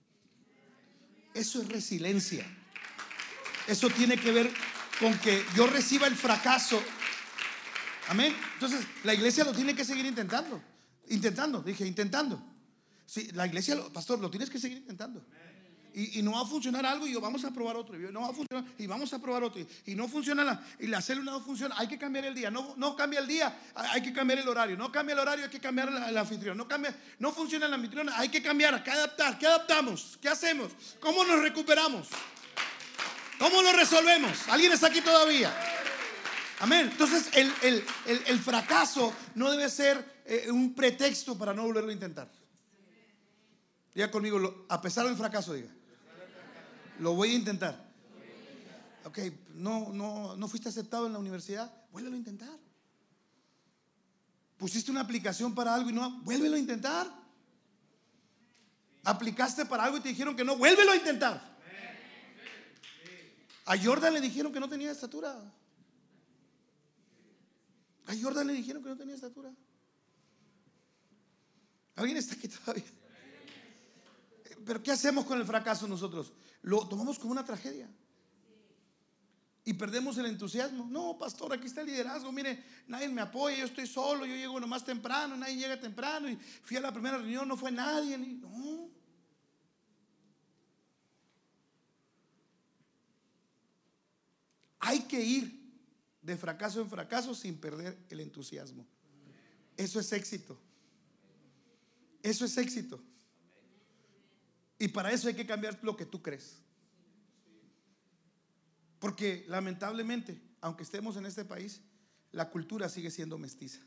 Eso es resiliencia. Eso tiene que ver con que yo reciba el fracaso. Amén. Entonces, la iglesia lo tiene que seguir intentando. Intentando, dije, intentando. Sí, la iglesia, pastor, lo tienes que seguir intentando. Y, no va a funcionar algo y yo vamos a probar otro. Y no va a funcionar y vamos a probar otro. Y, no funciona la, y la célula no funciona. Hay que cambiar el día. No, no cambia el día, hay que cambiar el horario. No cambia el horario, hay que cambiar el anfitrión. No, cambia, no funciona el anfitrión, hay que cambiar, hay que adaptar. ¿Qué adaptamos? ¿Qué hacemos? ¿Cómo nos recuperamos? ¿Cómo lo resolvemos? ¿Alguien está aquí todavía? Amén. Entonces el, fracaso no debe ser eh, un pretexto para no volverlo a intentar. Diga conmigo, a pesar del fracaso, diga. Lo voy a intentar. Ok, no, no, no fuiste aceptado en la universidad, vuélvelo a intentar. Pusiste una aplicación para algo y no, vuélvelo a intentar. Aplicaste para algo y te dijeron que no, vuélvelo a intentar. A Jordan le dijeron que no tenía estatura. A Jordan le dijeron que no tenía estatura. ¿Alguien está aquí todavía? Pero ¿qué hacemos con el fracaso nosotros? Lo tomamos como una tragedia. Y perdemos el entusiasmo. No, pastor, aquí está el liderazgo. Mire, nadie me apoya, yo estoy solo, yo llego nomás temprano, nadie llega temprano. Y fui a la primera reunión, no fue nadie. no. Hay que ir de fracaso en fracaso sin perder el entusiasmo. Eso es éxito. Eso es éxito. Y para eso hay que cambiar lo que tú crees. Porque lamentablemente, aunque estemos en este país, la cultura sigue siendo mestiza.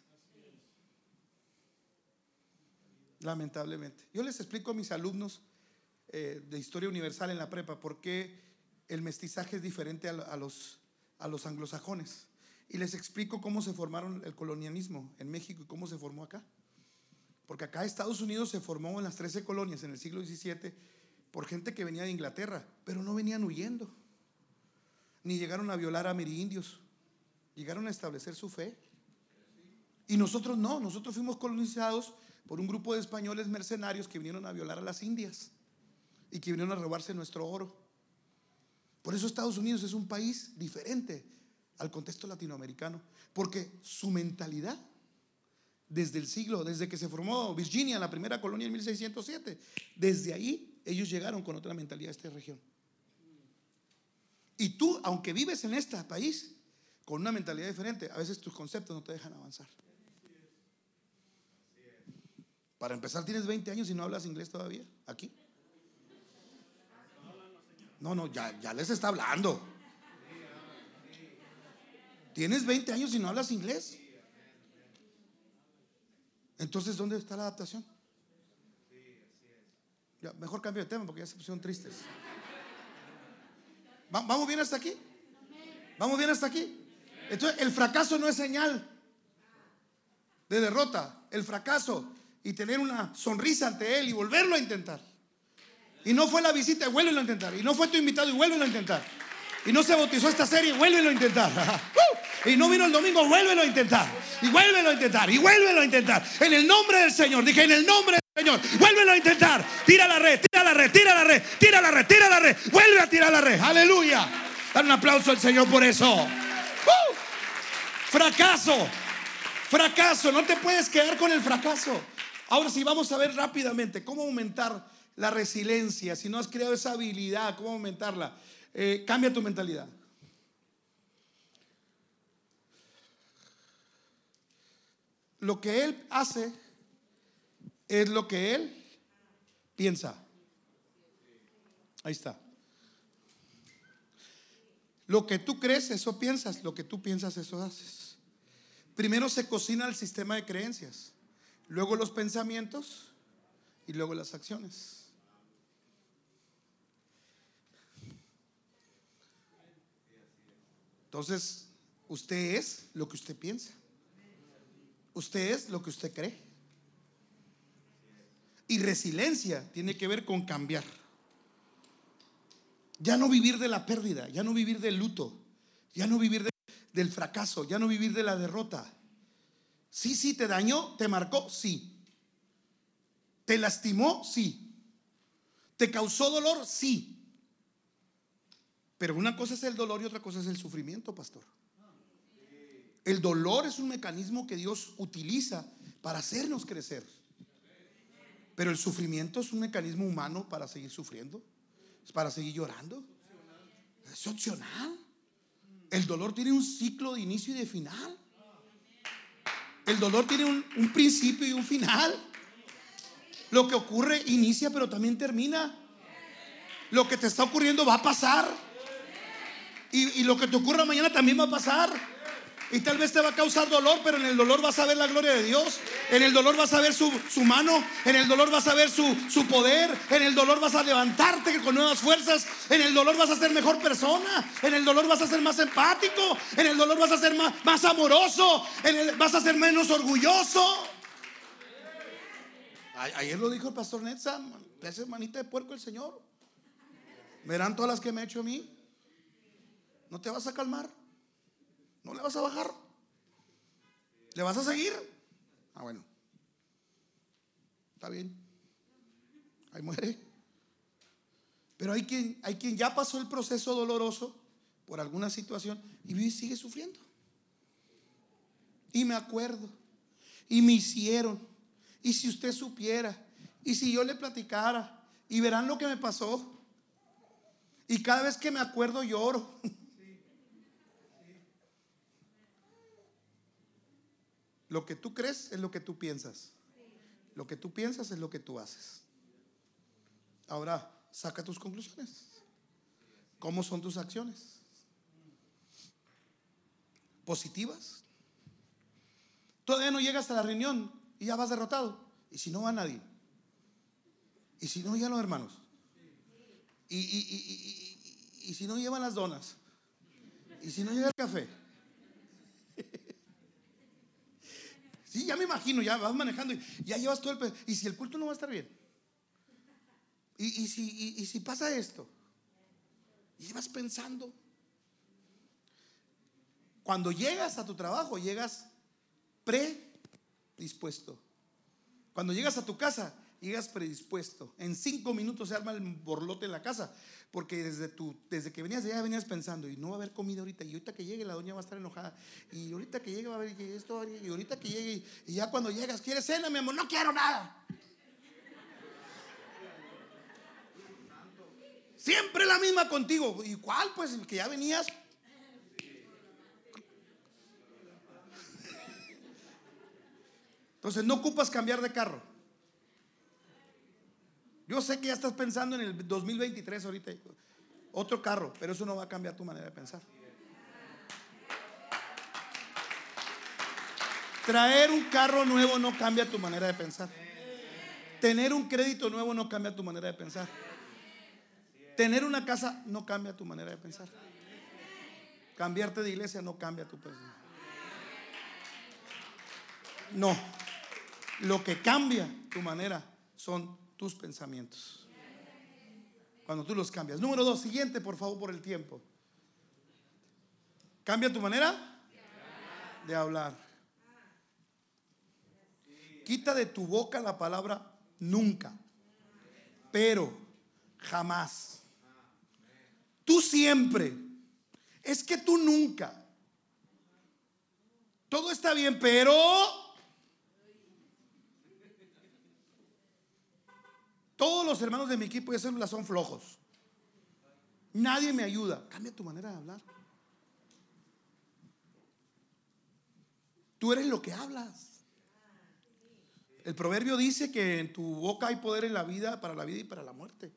Lamentablemente. Yo les explico a mis alumnos eh, de historia universal en la prepa por qué el mestizaje es diferente a, los, a los anglosajones. Y les explico cómo se formaron el colonialismo en México y cómo se formó acá. Porque acá Estados Unidos se formó en las 13 colonias en el siglo XVII por gente que venía de Inglaterra, pero no venían huyendo, ni llegaron a violar a amerindios, llegaron a establecer su fe. Y nosotros no, nosotros fuimos colonizados por un grupo de españoles mercenarios que vinieron a violar a las indias y que vinieron a robarse nuestro oro. Por eso Estados Unidos es un país diferente al contexto latinoamericano, porque su mentalidad desde el siglo, desde que se formó Virginia, la primera colonia en 1607. Desde ahí ellos llegaron con otra mentalidad a esta región. Y tú, aunque vives en este país con una mentalidad diferente, a veces tus conceptos no te dejan avanzar. Para empezar, tienes 20 años y no hablas inglés todavía, aquí. No, no, ya, ya les está hablando. Tienes 20 años y no hablas inglés. Entonces, ¿dónde está la adaptación? mejor cambio de tema porque ya se pusieron tristes. ¿Vamos bien hasta aquí? ¿Vamos bien hasta aquí? Entonces, el fracaso no es señal de derrota. El fracaso y tener una sonrisa ante él y volverlo a intentar. Y no fue la visita, vuélvelo a intentar. Y no fue tu invitado y vuélvelo a intentar. Y no se bautizó esta serie, vuélvelo a intentar. Y no vino el domingo, vuélvelo a intentar. Y vuélvelo a intentar. Y vuélvelo a intentar. En el nombre del Señor. Dije, en el nombre del Señor. Vuélvelo a intentar. Tira la red, tira la red, tira la red, tira la red, tira la red. Vuelve a tirar la red. Aleluya. Dan un aplauso al Señor por eso. ¡Uh! Fracaso. Fracaso. No te puedes quedar con el fracaso. Ahora sí, vamos a ver rápidamente cómo aumentar la resiliencia. Si no has creado esa habilidad, cómo aumentarla. Eh, cambia tu mentalidad. Lo que Él hace es lo que Él piensa. Ahí está. Lo que tú crees, eso piensas. Lo que tú piensas, eso haces. Primero se cocina el sistema de creencias, luego los pensamientos y luego las acciones. Entonces, usted es lo que usted piensa. Usted es lo que usted cree. Y resiliencia tiene que ver con cambiar. Ya no vivir de la pérdida, ya no vivir del luto, ya no vivir del fracaso, ya no vivir de la derrota. Sí, sí, te dañó, te marcó, sí. ¿Te lastimó? Sí. ¿Te causó dolor? Sí. Pero una cosa es el dolor y otra cosa es el sufrimiento, pastor. El dolor es un mecanismo que Dios utiliza para hacernos crecer. Pero el sufrimiento es un mecanismo humano para seguir sufriendo, para seguir llorando. Es opcional. El dolor tiene un ciclo de inicio y de final. El dolor tiene un, principio y un final. Lo que ocurre inicia pero también termina. Lo que te está ocurriendo va a pasar. Y, y lo que te ocurra mañana también va a pasar. Y tal vez te va a causar dolor, pero en el dolor vas a ver la gloria de Dios. En el dolor vas a ver su, mano. En el dolor vas a ver su, su, poder. En el dolor vas a levantarte con nuevas fuerzas. En el dolor vas a ser mejor persona. En el dolor vas a ser más empático. En el dolor vas a ser más, más amoroso. En el, vas a ser menos orgulloso. Ayer lo dijo el pastor Netza. Esa manita de puerco el Señor. Verán todas las que me ha hecho a mí. ¿No te vas a calmar? ¿No le vas a bajar? ¿Le vas a seguir? Ah, bueno. Está bien. Ahí muere. Pero hay quien, hay quien ya pasó el proceso doloroso por alguna situación y sigue sufriendo. Y me acuerdo. Y me hicieron. Y si usted supiera. Y si yo le platicara. Y verán lo que me pasó. Y cada vez que me acuerdo lloro. Lo que tú crees es lo que tú piensas. Lo que tú piensas es lo que tú haces. Ahora, saca tus conclusiones. ¿Cómo son tus acciones? ¿Positivas? Todavía no llegas a la reunión y ya vas derrotado. ¿Y si no va nadie? ¿Y si no llegan los hermanos? ¿Y, y si no llevan las donas? ¿Y si no llega el café? Sí, ya me imagino, ya vas manejando y ya llevas todo el... ¿Y si el culto no va a estar bien? ¿Y, si, si pasa esto? Y vas pensando. Cuando llegas a tu trabajo, llegas predispuesto. Cuando llegas a tu casa, llegas predispuesto. En cinco minutos se arma el borlote en la casa. Porque desde, tu, desde que venías allá venías pensando, y no va a haber comida ahorita, y ahorita que llegue la doña va a estar enojada, y ahorita que llegue va a haber esto, y ahorita que llegue, y ya cuando llegas, ¿quieres cena, mi amor? No quiero nada. Siempre la misma contigo. ¿Y cuál? Pues que ya venías. Entonces no ocupas cambiar de carro. Yo sé que ya estás pensando en el 2023 ahorita. Otro carro, pero eso no va a cambiar tu manera de pensar. Traer un carro nuevo no cambia tu manera de pensar. Tener un crédito nuevo no cambia tu manera de pensar. Tener una casa no cambia tu manera de pensar. Cambiarte de iglesia no cambia tu pensar. No. Lo que cambia tu manera son tus pensamientos. Cuando tú los cambias. Número dos, siguiente, por favor, por el tiempo. ¿Cambia tu manera? De hablar. Quita de tu boca la palabra nunca, pero jamás. Tú siempre. Es que tú nunca. Todo está bien, pero Todos los hermanos de mi equipo ya son flojos. Nadie me ayuda. Cambia tu manera de hablar. Tú eres lo que hablas. El proverbio dice que en tu boca hay poder en la vida, para la vida y para la muerte.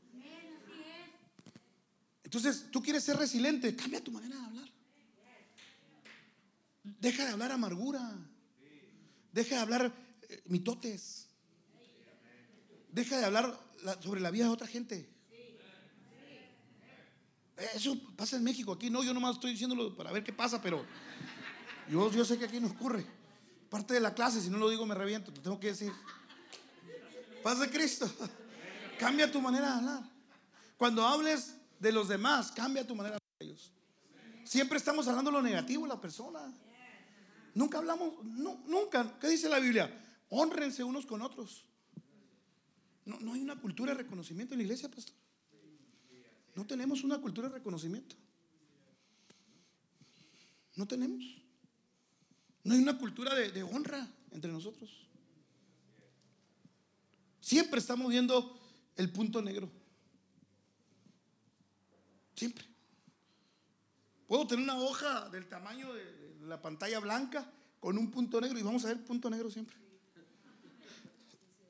Entonces, tú quieres ser resiliente, cambia tu manera de hablar. Deja de hablar amargura. Deja de hablar eh, mitotes. Deja de hablar sobre la vida de otra gente. Eso pasa en México, aquí no, yo nomás estoy diciéndolo para ver qué pasa, pero yo, sé que aquí no ocurre. Parte de la clase, si no lo digo me reviento, te tengo que decir. Paz de Cristo. Cambia tu manera de hablar. Cuando hables, de los demás, cambia tu manera de ellos. Siempre estamos hablando lo negativo de la persona. Nunca hablamos, nunca. ¿Qué dice la Biblia? Honrense unos con otros. No, no hay una cultura de reconocimiento en la iglesia, pastor. No tenemos una cultura de reconocimiento. No tenemos. No hay una cultura de, honra entre nosotros. Siempre estamos viendo el punto negro. Siempre. Puedo tener una hoja del tamaño de la pantalla blanca con un punto negro y vamos a ver punto negro siempre.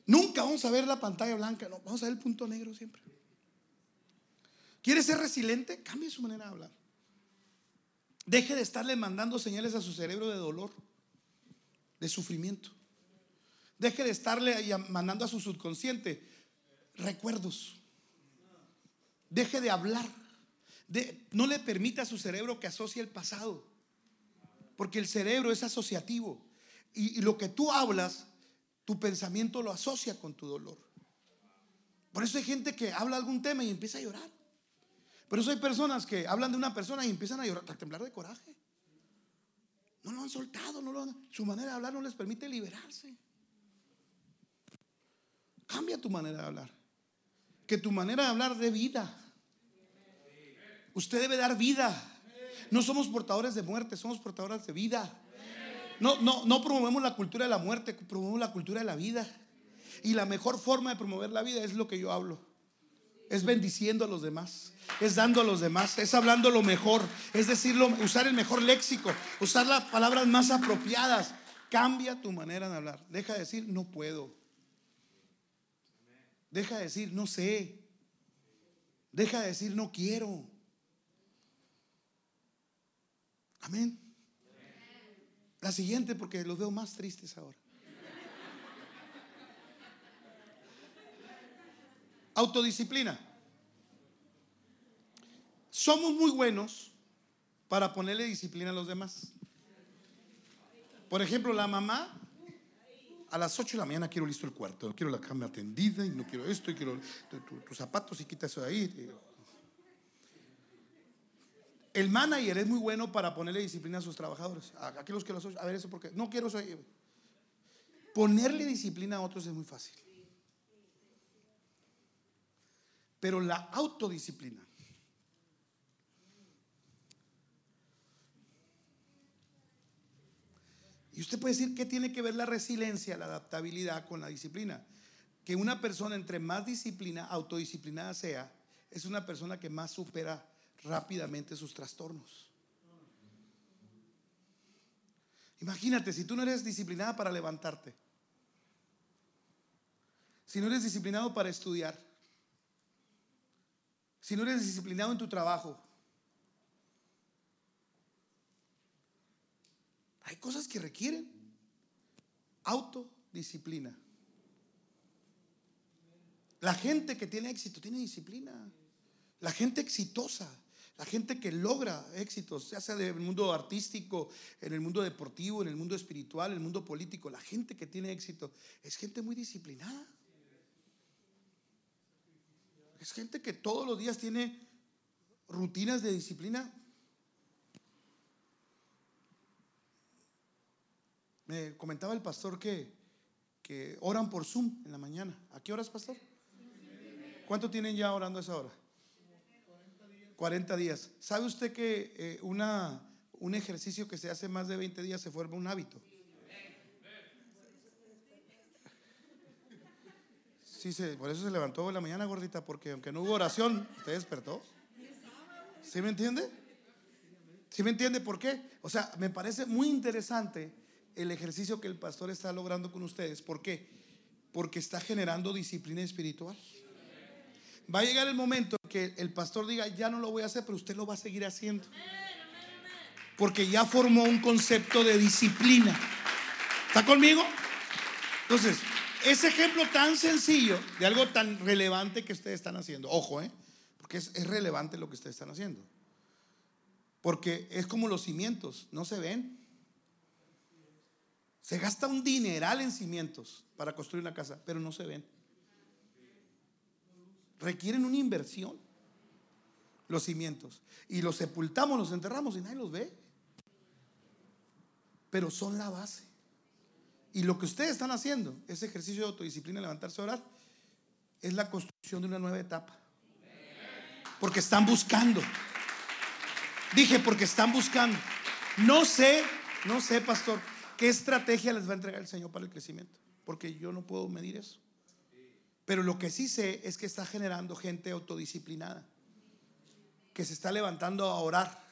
Nunca vamos a ver la pantalla blanca, no, vamos a ver el punto negro siempre. ¿Quiere ser resiliente? Cambie su manera de hablar. Deje de estarle mandando señales a su cerebro de dolor, de sufrimiento. Deje de estarle mandando a su subconsciente recuerdos. Deje de hablar. no le permita a su cerebro que asocie el pasado. Porque el cerebro es asociativo. y lo que tú hablas, tu pensamiento lo asocia con tu dolor. Por eso hay gente que habla algún tema y empieza a llorar. Pero eso hay personas que hablan de una persona y empiezan a llorar, a temblar de coraje. No lo han soltado, su manera de hablar no les permite liberarse. Cambia tu manera de hablar. Que tu manera de hablar dé vida. Usted debe dar vida. No somos portadores de muerte, somos portadores de vida. No, no, no promovemos la cultura de la muerte, promovemos la cultura de la vida. Y la mejor forma de promover la vida es lo que yo hablo. Es bendiciendo a los demás es dando a los demás, es hablando lo mejor, es decirlo, usar el mejor léxico, usar las palabras más apropiadas. Cambia tu manera de hablar. Deja de decir no puedo. Deja de decir no sé. Deja de decir no quiero. Amén. La siguiente porque los veo más tristes ahora. Autodisciplina. Somos muy buenos para ponerle disciplina a los demás. Por ejemplo, la mamá a las 8 de la mañana quiero listo el cuarto, quiero la cama atendida y no quiero esto y quiero tus zapatos y quita eso de ahí. El manager es muy bueno para ponerle disciplina a sus trabajadores. Aquí los que los a ver eso porque no quiero eso. Ponerle disciplina a otros es muy fácil. Pero la autodisciplina Y usted puede decir, ¿qué tiene que ver la resiliencia, la adaptabilidad con la disciplina? Que una persona entre más disciplina, autodisciplinada sea, es una persona que más supera rápidamente sus trastornos. Imagínate, si tú no eres disciplinada para levantarte, si no eres disciplinado para estudiar, si no eres disciplinado en tu trabajo, Hay cosas que requieren autodisciplina. La gente que tiene éxito tiene disciplina. La gente exitosa, la gente que logra éxitos, ya sea en el mundo artístico, en el mundo deportivo, en el mundo espiritual, en el mundo político, la gente que tiene éxito es gente muy disciplinada. Es gente que todos los días tiene rutinas de disciplina Me comentaba el pastor que, que oran por Zoom en la mañana. ¿A qué horas, pastor? ¿Cuánto tienen ya orando a esa hora? 40 días. ¿Sabe usted que eh, un ejercicio que se hace más de 20 días se forma un hábito? Sí, se, por eso se levantó en la mañana, gordita, porque aunque no hubo oración, usted despertó. ¿Sí me entiende? ¿Sí me entiende por qué? O sea, me parece muy interesante el ejercicio que el pastor está logrando con ustedes. ¿Por qué? Porque está generando disciplina espiritual. Va a llegar el momento que el pastor diga, ya no lo voy a hacer, pero usted lo va a seguir haciendo. Porque ya formó un concepto de disciplina. ¿Está conmigo? Entonces, ese ejemplo tan sencillo de algo tan relevante que ustedes están haciendo, ojo, ¿eh? porque es, es relevante lo que ustedes están haciendo. Porque es como los cimientos, no se ven, se gasta un dineral en cimientos para construir una casa, pero no se ven. Requieren una inversión. los cimientos. Y los sepultamos, los enterramos y nadie los ve. Pero son la base. Y lo que ustedes están haciendo, ese ejercicio de autodisciplina, levantarse a orar, es la construcción de una nueva etapa. Porque están buscando. Dije, porque están buscando. No sé, no sé, pastor, qué estrategia les va a entregar el Señor para el crecimiento. Porque yo no puedo medir eso. Pero lo que sí sé es que está generando gente autodisciplinada. Que se está levantando a orar.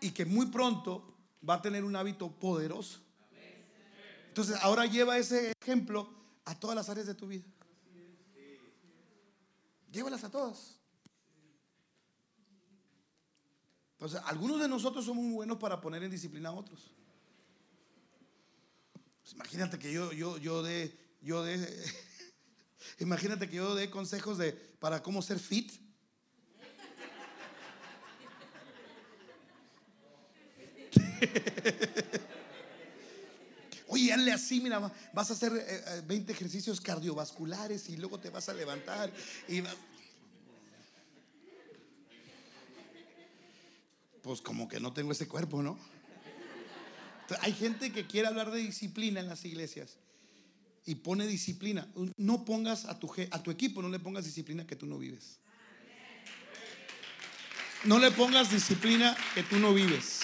Y que muy pronto va a tener un hábito poderoso entonces, ahora lleva ese ejemplo a todas las áreas de tu vida. Llévalas a todas. Entonces, algunos de nosotros somos muy buenos para poner en disciplina a otros. Pues imagínate que yo, yo, yo de, yo de, imagínate que yo dé consejos de para cómo ser fit. Oye, hazle así, mira, vas a hacer 20 eh, eh, ejercicios cardiovasculares y luego te vas a levantar y Pues como que no tengo ese cuerpo, ¿no? hay gente que quiere hablar de disciplina en las iglesias y pone disciplina. No pongas a tu, a tu equipo, no le pongas disciplina que tú no vives. No le pongas disciplina que tú no vives.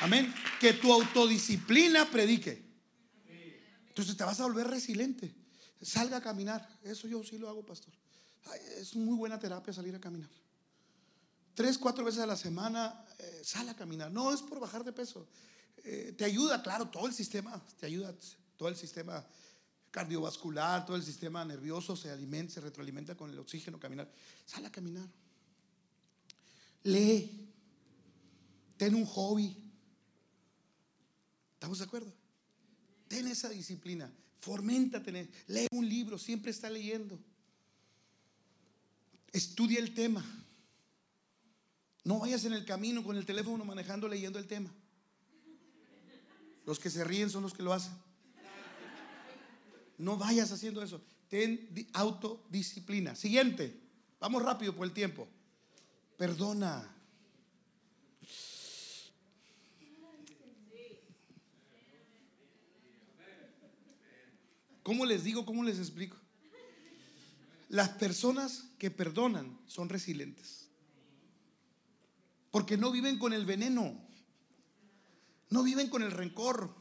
Amén. Que tu autodisciplina predique. Entonces te vas a volver resiliente. Salga a caminar. Eso yo sí lo hago, pastor. es muy buena terapia salir a caminar. Tres, cuatro veces a la semana eh, sale a caminar. No es por bajar de peso. Eh, te ayuda, claro, todo el sistema. Te ayuda todo el sistema cardiovascular, todo el sistema nervioso se alimenta, se retroalimenta con el oxígeno, caminar. Sale a caminar. Lee. Ten un hobby. ¿Estamos de acuerdo? Ten esa disciplina, foméntate, lee un libro, siempre está leyendo. Estudia el tema. No vayas en el camino con el teléfono manejando leyendo el tema. Los que se ríen son los que lo hacen. No vayas haciendo eso. Ten autodisciplina. Siguiente. Vamos rápido por el tiempo. Perdona. ¿Cómo les digo? ¿Cómo les explico? Las personas que perdonan son resilientes. Porque no viven con el veneno. No viven con el rencor.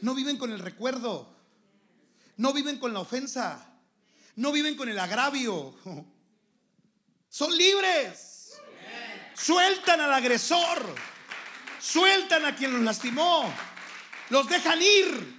No viven con el recuerdo. No viven con la ofensa. No viven con el agravio. Son libres. Sueltan al agresor. Sueltan a quien los lastimó. Los dejan ir.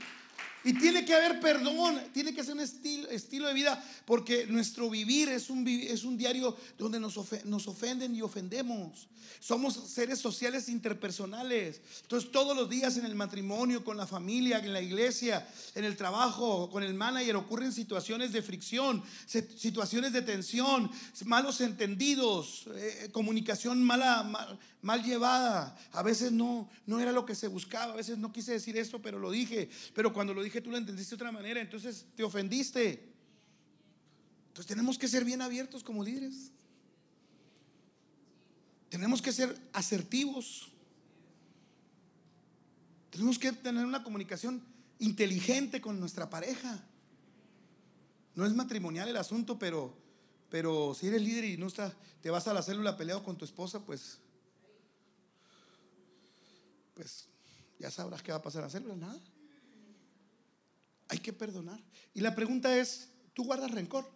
Y tiene que haber perdón, tiene que ser un estilo, de vida, porque nuestro vivir es un, es un diario donde nos, nos ofenden y ofendemos. Somos seres sociales interpersonales. Entonces todos los días en el matrimonio, con la familia, en la iglesia, en el trabajo, con el manager, ocurren situaciones de fricción, situaciones de tensión, malos entendidos, eh, comunicación mala, mal, llevada. A veces no, no era lo que se buscaba, a veces no quise decir esto, pero lo dije. Pero cuando lo dije tú lo entendiste de otra manera, entonces te ofendiste. Entonces tenemos que ser bien abiertos como líderes. Tenemos que ser asertivos. Tenemos que tener una comunicación inteligente con nuestra pareja. No es matrimonial el asunto, pero, pero si eres líder y no está, te vas a la célula peleado con tu esposa, pues, pues ya sabrás qué va a pasar en la célula, nada. Hay que perdonar. Y la pregunta es, ¿tú guardas rencor?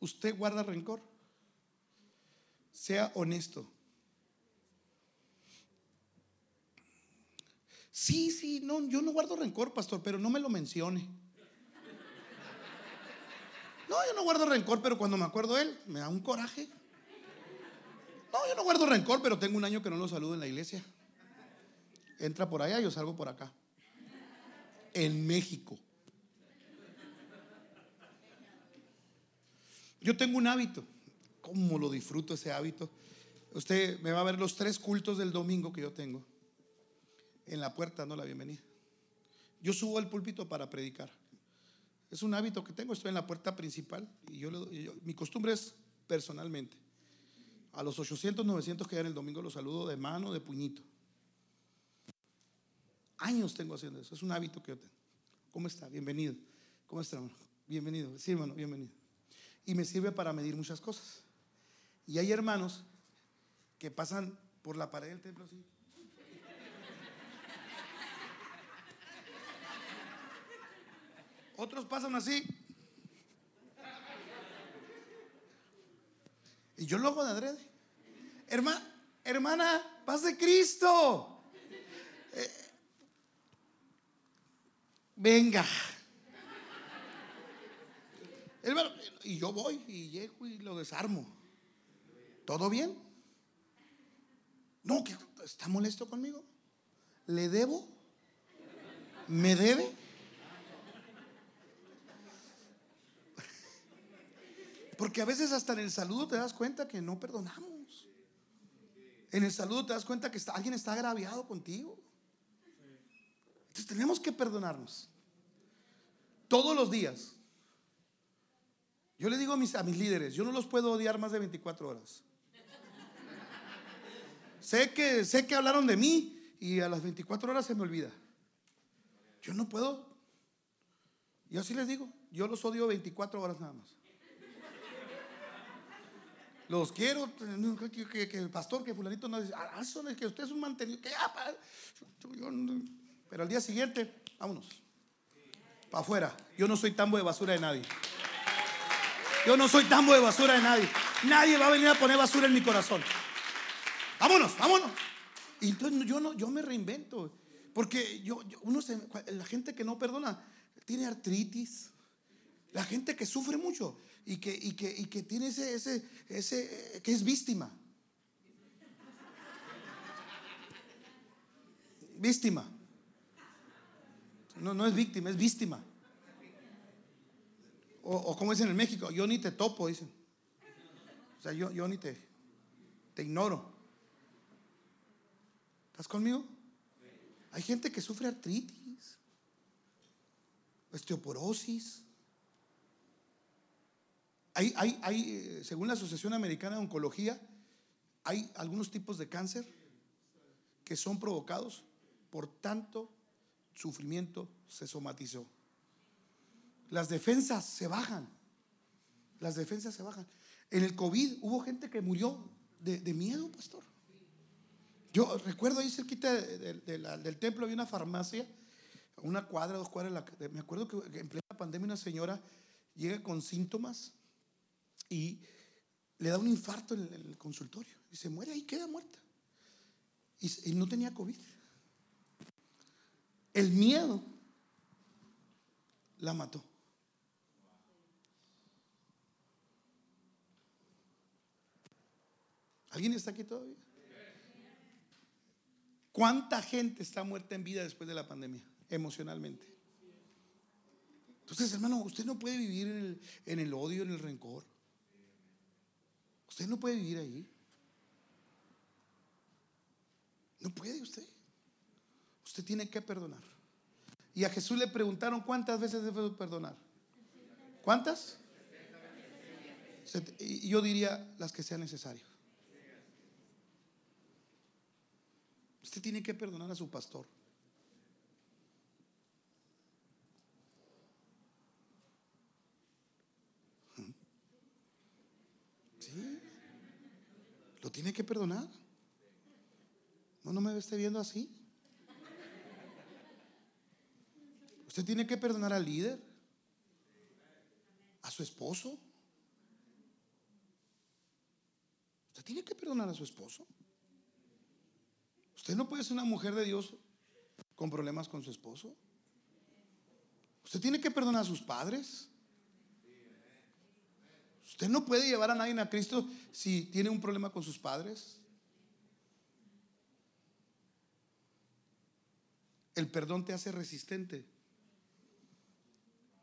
¿Usted guarda rencor? Sea honesto. Sí, sí, no, yo no guardo rencor, pastor, pero no me lo mencione. No, yo no guardo rencor, pero cuando me acuerdo de él, me da un coraje. No, yo no guardo rencor, pero tengo un año que no lo saludo en la iglesia. Entra por allá, yo salgo por acá. En México. Yo tengo un hábito. ¿Cómo lo disfruto ese hábito? Usted me va a ver los tres cultos del domingo que yo tengo. en la puerta, no la bienvenida. Yo subo al púlpito para predicar. Es un hábito que tengo, estoy en la puerta principal y yo, mi costumbre es personalmente. A los 800, 900 que en el domingo los saludo de mano, de puñito. Años tengo haciendo eso, es un hábito que yo tengo. ¿Cómo está? Bienvenido. ¿Cómo está, hermano? Bienvenido. Sí, hermano, bienvenido. Y me sirve para medir muchas cosas. Y hay hermanos que pasan por la pared del templo así. Otros pasan así. Y yo lo hago de adrede. Hermana, hermana, paz de Cristo. Eh, venga. Y yo voy y llego y lo desarmo. ¿Todo bien? No, que está molesto conmigo. ¿Le debo? ¿Me debe? Porque a veces hasta en el saludo te das cuenta que no perdonamos. En el saludo te das cuenta que alguien está agraviado contigo. Entonces tenemos que perdonarnos. Todos los días. Yo le digo a mis, a mis líderes, yo no los puedo odiar más de 24 horas. sé, que, sé que hablaron de mí y a las 24 horas se me olvida. Yo no puedo. Yo así les digo, yo los odio 24 horas nada más. Los quiero, que, el pastor, que fulanito no dice, ah, son es que usted es un mantenido, que, ah, pero al día siguiente, vámonos, para afuera. Yo no soy tambo de basura de nadie. Yo no soy tambo de basura de nadie. Nadie va a venir a poner basura en mi corazón. Vámonos, vámonos. Y entonces yo, no, yo me reinvento. Porque yo, uno la gente que no perdona tiene artritis. La gente que sufre mucho y que, y que, y que tiene ese, ese, ese, que es víctima. Víctima. No, no es víctima, es víctima. O, como dicen en México, yo ni te topo, dicen. O sea, yo, yo ni te, te ignoro. ¿Estás conmigo? Hay gente que sufre artritis, osteoporosis. Hay, hay, hay, eh, según la Asociación Americana de Oncología, hay algunos tipos de cáncer que son provocados por tanto sufrimiento se somatizó. Las defensas se bajan. Las defensas se bajan. En el COVID hubo gente que murió de, miedo, pastor. Yo recuerdo ahí cerquita del templo había una farmacia, una cuadra, dos cuadras. me acuerdo que en plena pandemia una señora llega con síntomas y le da un infarto en el, consultorio y se muere ahí, queda muerta. y no tenía COVID. El miedo la mató. ¿Alguien está aquí todavía? ¿Cuánta gente está muerta en vida después de la pandemia? Emocionalmente. Entonces, hermano, usted no puede vivir en el, en el odio, en el rencor. Usted no puede vivir ahí. No puede usted. Usted tiene que perdonar. Y a Jesús le preguntaron cuántas veces debe perdonar. ¿Cuántas? Yo diría las que sean necesarias. Usted tiene que perdonar a su pastor. ¿Sí? Lo tiene que perdonar. No, no me esté viendo así. Usted tiene que perdonar al líder, a su esposo. Usted tiene que perdonar a su esposo. Usted no puede ser una mujer de Dios con problemas con su esposo. Usted tiene que perdonar a sus padres. Usted no puede llevar a nadie a Cristo si tiene un problema con sus padres. El perdón te hace resistente.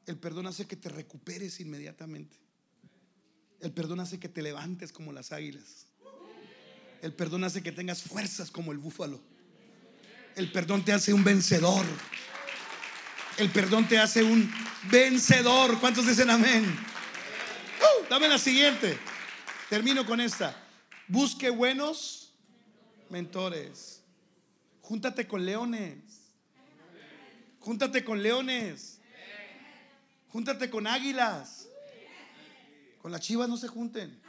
El perdón hace que te recuperes inmediatamente. El perdón hace que te levantes como las águilas. El perdón hace que tengas fuerzas como el búfalo. El perdón te hace un vencedor. El perdón te hace un vencedor. ¿Cuántos dicen amén? Dame la siguiente. Termino con esta. Busque buenos mentores. Júntate con leones. Júntate con leones. Júntate con águilas. Con las chivas no se junten.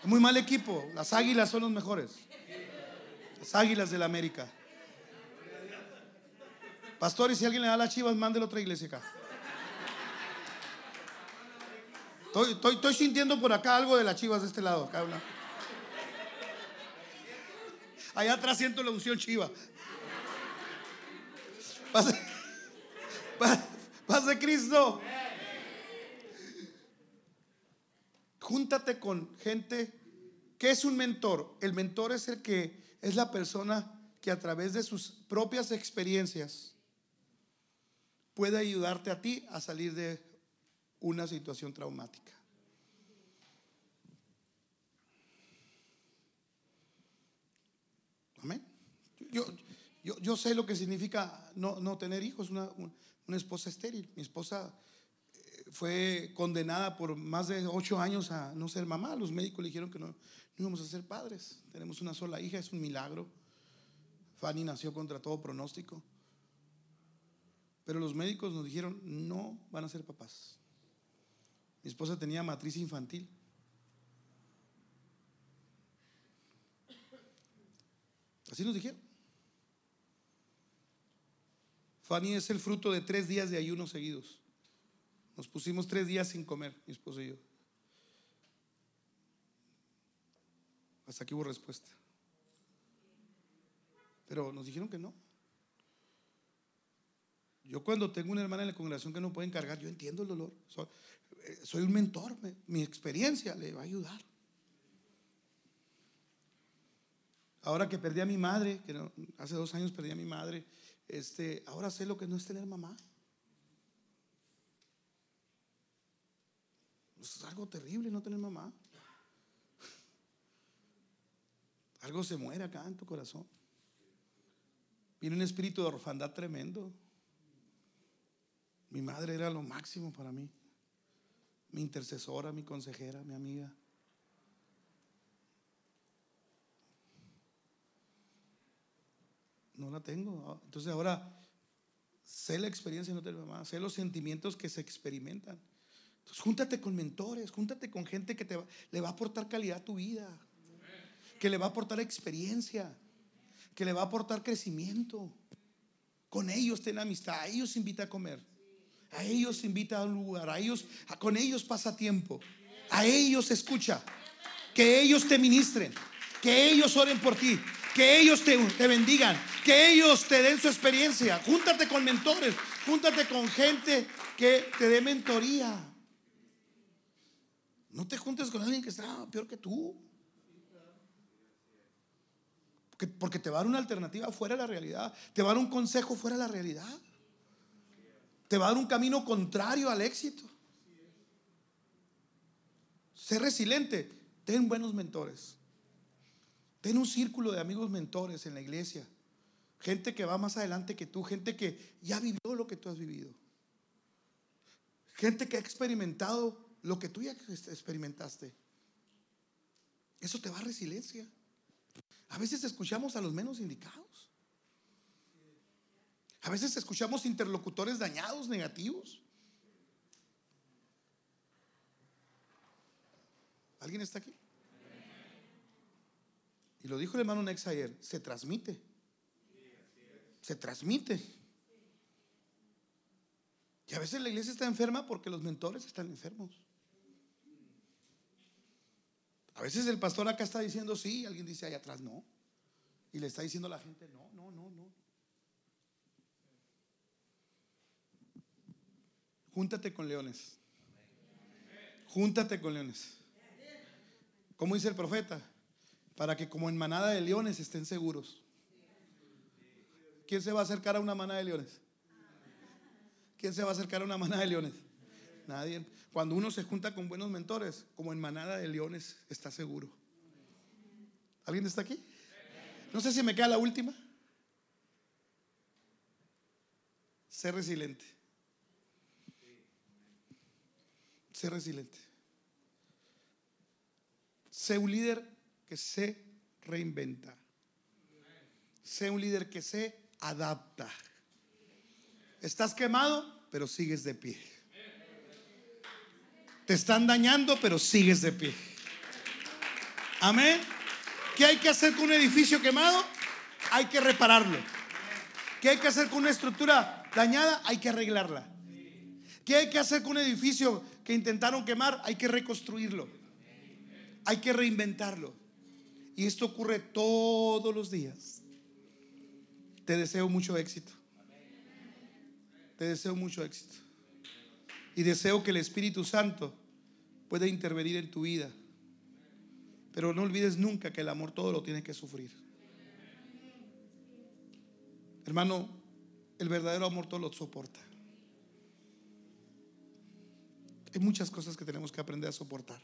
Es muy mal equipo. Las águilas son los mejores. Las águilas de la América. Pastores, si alguien le da las chivas, mándelo a otra iglesia acá. Estoy, sintiendo por acá algo de las chivas de este lado. Acá una. Allá atrás siento la unción chiva. Pase, pase Cristo. Júntate con gente. ¿Qué es un mentor? El mentor es el que es la persona que a través de sus propias experiencias puede ayudarte a ti a salir de una situación traumática. Amén. Yo, yo, sé lo que significa no, tener hijos, una, una, esposa estéril. Mi esposa eh, fue condenada por más de ocho años a no ser mamá. Los médicos le dijeron que no, no íbamos a ser padres. Tenemos una sola hija, es un milagro. Fanny nació contra todo pronóstico. Pero los médicos nos dijeron, no van a ser papás. Mi esposa tenía matriz infantil. Así nos dijeron. Fanny es el fruto de tres días de ayuno seguidos. Nos pusimos tres días sin comer, mi esposa y yo. Hasta aquí hubo respuesta. Pero nos dijeron que no. Yo cuando tengo una hermana en la congregación que no puede encargar, yo entiendo el dolor. Eh, soy, un mentor, mi experiencia le va a ayudar. Ahora que perdí a mi madre, que hace dos años perdí a mi madre, este, ahora sé lo que no es tener mamá. Es algo terrible no tener mamá. Algo se muere acá en tu corazón. Viene un espíritu de orfandad tremendo. Mi madre era lo máximo para mí. Mi intercesora, mi consejera, mi amiga. No la tengo. Entonces ahora sé la experiencia de no tener mamá, sé los sentimientos que se experimentan. Entonces júntate con mentores, júntate con gente que te le va a aportar calidad a tu vida, que le va a aportar experiencia, que le va a aportar crecimiento. Con ellos ten amistad, ellos invita a comer. A ellos invita a un lugar, a ellos, con ellos pasa tiempo, a ellos escucha, que ellos te ministren, que ellos oren por ti, que ellos te, te, bendigan, que ellos te den su experiencia. Júntate con mentores, júntate con gente que te dé mentoría. No te juntes con alguien que está peor que tú. Porque, porque te va a dar una alternativa fuera de la realidad, te va a dar un consejo fuera de la realidad. Te va a dar un camino contrario al éxito. Sé resiliente. Ten buenos mentores. Ten un círculo de amigos mentores en la iglesia. Gente que va más adelante que tú. Gente que ya vivió lo que tú has vivido. Gente que ha experimentado lo que tú ya experimentaste. Eso te va a resiliencia. A veces escuchamos a los menos indicados. A veces escuchamos interlocutores dañados, negativos. ¿Alguien está aquí? Y lo dijo el hermano Nex ayer, se transmite. Se transmite. Y a veces la iglesia está enferma porque los mentores están enfermos. A veces el pastor acá está diciendo sí, alguien dice allá atrás no. Y le está diciendo a la gente no, no, no, no. Júntate con leones. Júntate con leones. ¿Cómo dice el profeta? Para que como en manada de leones estén seguros. ¿Quién se va a acercar a una manada de leones? ¿Quién se va a acercar a una manada de leones? Nadie. Cuando uno se junta con buenos mentores, como en manada de leones, está seguro. ¿Alguien está aquí? No sé si me queda la última. Ser resiliente. Ser resiliente. Sé un líder que se reinventa. Sé un líder que se adapta. Estás quemado, pero sigues de pie. Te están dañando, pero sigues de pie. Amén. ¿Qué hay que hacer con un edificio quemado? Hay que repararlo. ¿Qué hay que hacer con una estructura dañada? Hay que arreglarla. ¿Qué hay que hacer con un edificio que intentaron quemar? Hay que reconstruirlo. Hay que reinventarlo. Y esto ocurre todos los días. Te deseo mucho éxito. Te deseo mucho éxito. Y deseo que el Espíritu Santo pueda intervenir en tu vida. Pero no olvides nunca que el amor todo lo tiene que sufrir. Hermano, el verdadero amor todo lo soporta. Hay muchas cosas que tenemos que aprender a soportar.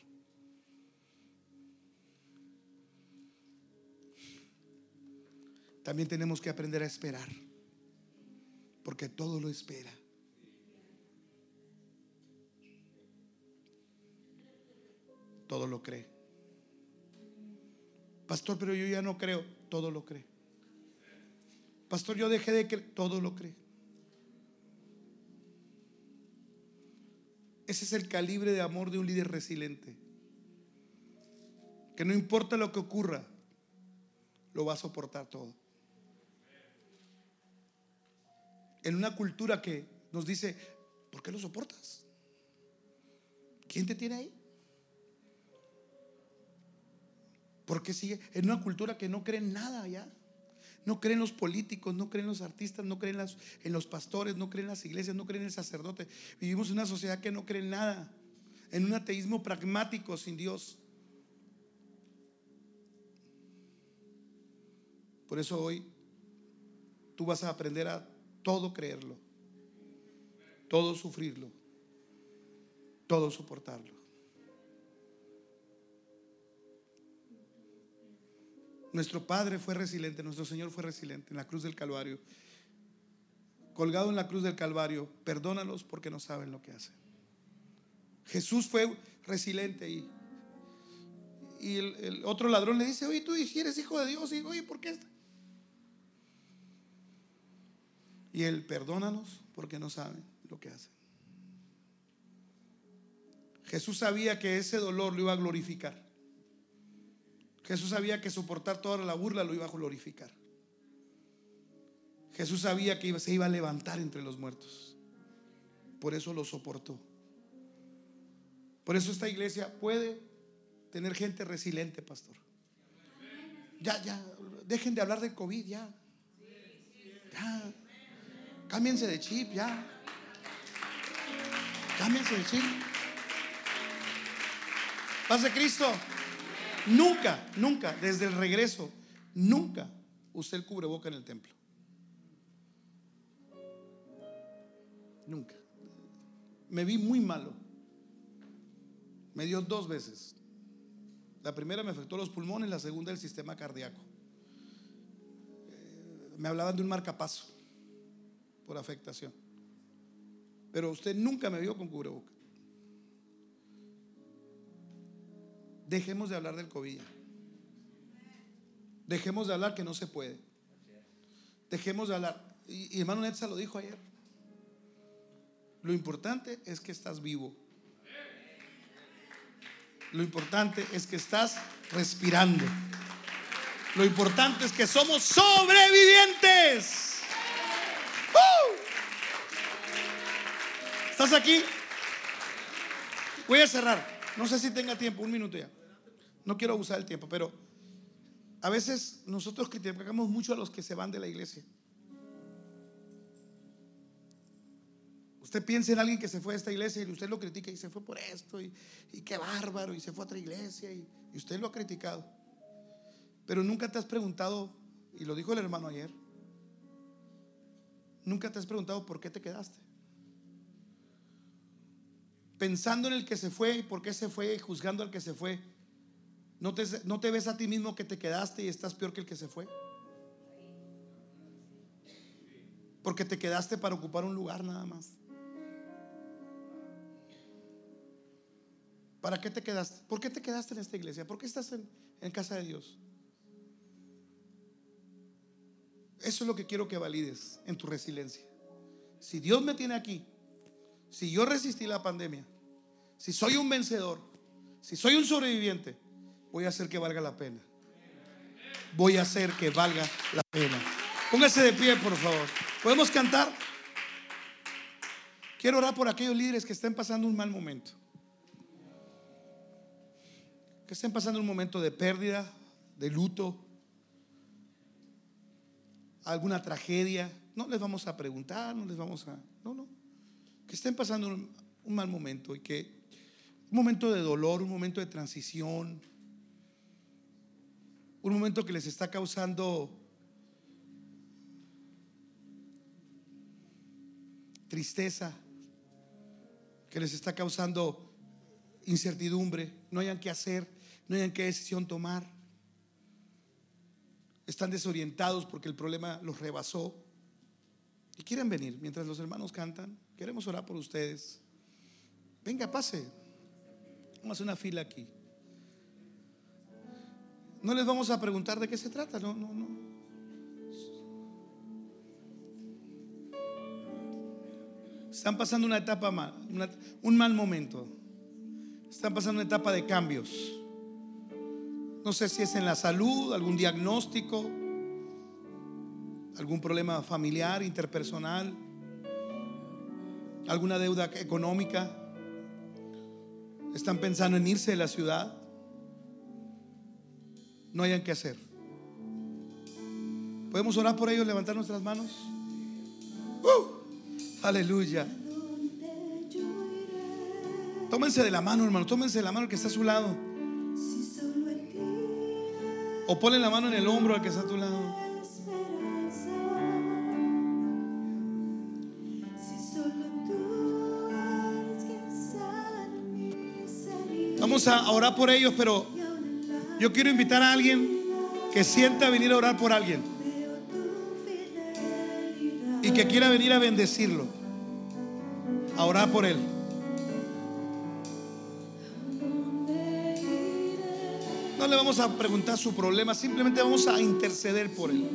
También tenemos que aprender a esperar, porque todo lo espera. Todo lo cree. Pastor, pero yo ya no creo. Todo lo cree. Pastor, yo dejé de creer. Todo lo cree. Ese es el calibre de amor de un líder resiliente. Que no importa lo que ocurra, lo va a soportar todo. En una cultura que nos dice, ¿por qué lo soportas? ¿Quién te tiene ahí? Porque sigue en una cultura que no cree en nada ya. No creen los políticos, no creen los artistas, no creen en los pastores, no creen en las iglesias, no creen en el sacerdote. Vivimos en una sociedad que no cree en nada. En un ateísmo pragmático sin Dios. Por eso hoy tú vas a aprender a todo creerlo, todo sufrirlo, todo soportarlo. Nuestro Padre fue resiliente, nuestro Señor fue resiliente en la cruz del Calvario. Colgado en la cruz del Calvario, perdónalos porque no saben lo que hacen. Jesús fue resiliente y, y el, otro ladrón le dice, oye, tú si eres hijo de Dios, y oye, ¿por qué? Y él, perdónanos porque no saben lo que hacen. Jesús sabía que ese dolor lo iba a glorificar. Jesús sabía que soportar toda la burla lo iba a glorificar. Jesús sabía que se iba a levantar entre los muertos. Por eso lo soportó. Por eso esta iglesia puede tener gente resiliente, pastor. Ya, ya, dejen de hablar de COVID, ya. Ya. Cámbiense de chip, ya. Cámbiense de chip. Paz de Cristo. Nunca, nunca, desde el regreso, nunca usé el cubreboca en el templo. Nunca. Me vi muy malo. Me dio dos veces. La primera me afectó los pulmones, la segunda el sistema cardíaco. Eh, me hablaban de un marcapaso por afectación. Pero usted nunca me vio con cubreboca. Dejemos de hablar del COVID. Dejemos de hablar que no se puede. Dejemos de hablar. Y, hermano Netza lo dijo ayer. Lo importante es que estás vivo. Lo importante es que estás respirando. Lo importante es que somos sobrevivientes. ¿Estás aquí? Voy a cerrar. No sé si tenga tiempo, un minuto ya. No quiero abusar del tiempo, pero a veces nosotros criticamos mucho a los que se van de la iglesia. Usted piensa en alguien que se fue a esta iglesia y usted lo critica y se fue por esto y, qué bárbaro y se fue a otra iglesia y, y usted lo ha criticado. Pero nunca te has preguntado, y lo dijo el hermano ayer, nunca te has preguntado por qué te quedaste. Pensando en el que se fue y por qué se fue, y juzgando al que se fue, ¿No te, ves a ti mismo que te quedaste y estás peor que el que se fue? Porque te quedaste para ocupar un lugar nada más. ¿Para qué te quedaste? ¿Por qué te quedaste en esta iglesia? ¿Por qué estás en casa de Dios? Eso es lo que quiero que valides en tu resiliencia. Si Dios me tiene aquí, si yo resistí la pandemia, si soy un vencedor, si soy un sobreviviente, voy a hacer que valga la pena. Voy a hacer que valga la pena. Póngase de pie, por favor. ¿Podemos cantar? Quiero orar por aquellos líderes que estén pasando un mal momento. Que estén pasando un momento de pérdida, de luto, alguna tragedia. No les vamos a preguntar, no les vamos a... No, no. Que estén pasando un, un mal momento y que un momento de dolor, un momento de transición, un momento que les está causando tristeza, que les está causando incertidumbre, no hayan qué hacer, no hayan qué decisión tomar. Están desorientados porque el problema los rebasó y quieren venir mientras los hermanos cantan. Queremos orar por ustedes. Venga, pase. Vamos a hacer una fila aquí. No les vamos a preguntar de qué se trata, no, no, no. Están pasando una etapa mal, un mal momento. Están pasando una etapa de cambios. No sé si es en la salud, algún diagnóstico, algún problema familiar, interpersonal, alguna deuda económica. Están pensando en irse de la ciudad. No hayan que hacer. ¿Podemos orar por ellos, levantar nuestras manos? ¡Uh! Aleluya. Tómense de la mano, hermano. Tómense de la mano que está a su lado. O ponle la mano en el hombro al que está a tu lado. Vamos a orar por ellos, pero yo quiero invitar a alguien que sienta venir a orar por alguien y que quiera venir a bendecirlo, a orar por él. No le vamos a preguntar su problema, simplemente vamos a interceder por él.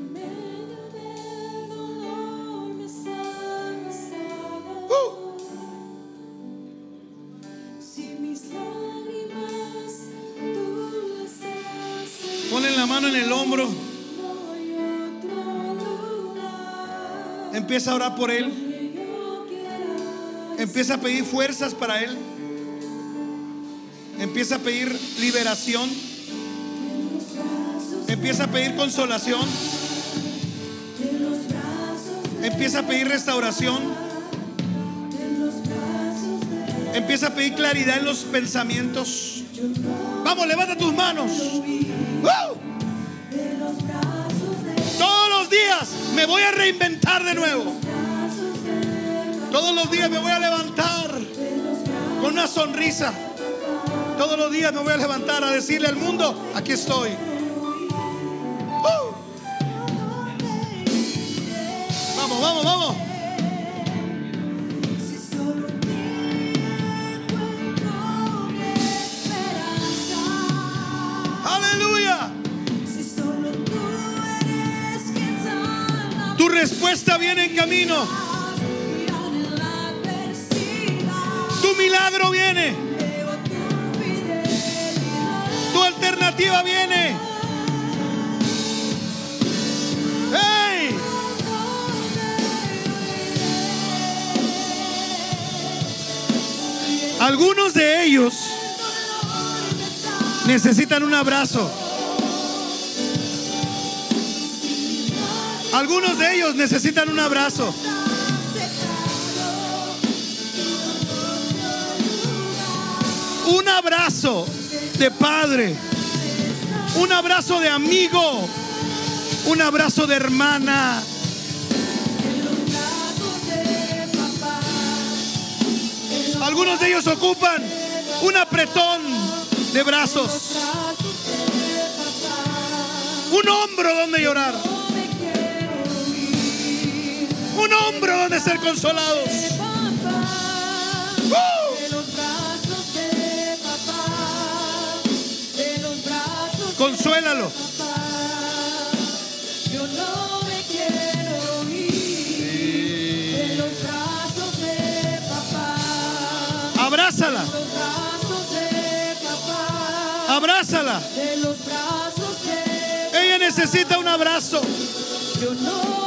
Empieza a orar por él, empieza a pedir fuerzas para él, empieza a pedir liberación, empieza a pedir consolación, empieza a pedir restauración, empieza a pedir claridad en los pensamientos. Vamos, levanta tus manos. Me voy a reinventar de nuevo. Todos los días me voy a levantar con una sonrisa. Todos los días me voy a levantar a decirle al mundo, aquí estoy. Viene en camino. Tu milagro viene. Tu alternativa viene. ¡Hey! Algunos de ellos necesitan un abrazo. Algunos de ellos necesitan un abrazo. Un abrazo de padre. Un abrazo de amigo. Un abrazo de hermana. Algunos de ellos ocupan un apretón de brazos. Un hombro donde llorar. Un hombro donde ser consolados. Brazos Consuélalo. Abrázala. Abrázala. Ella necesita un abrazo. Yo no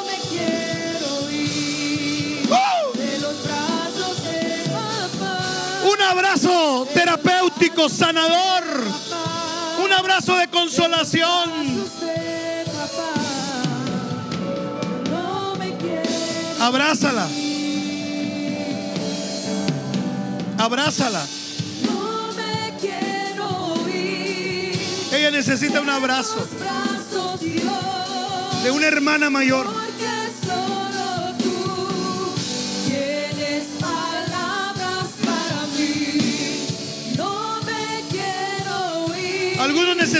sanador. Un abrazo de consolación. Abrázala. Abrázala. Ella necesita un abrazo de una hermana mayor.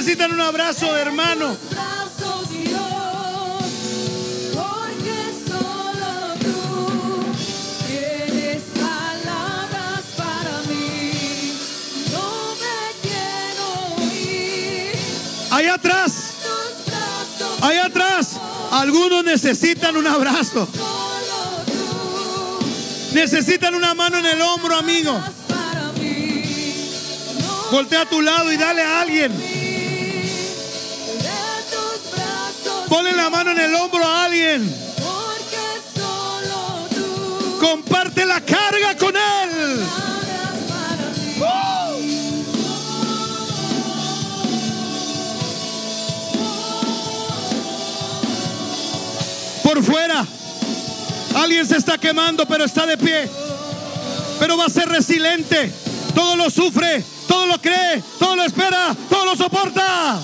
Necesitan un abrazo de hermano. Allá atrás, allá atrás. Algunos necesitan un abrazo. Necesitan una mano en el hombro, amigo. Voltea a tu lado y dale a alguien. Ponle la mano en el hombro a alguien. porque solo tú Comparte la carga con él. Por fuera. Alguien se está quemando, pero está de pie. Pero va a ser resiliente. Todo lo sufre, todo lo cree, todo lo espera, todo lo soporta.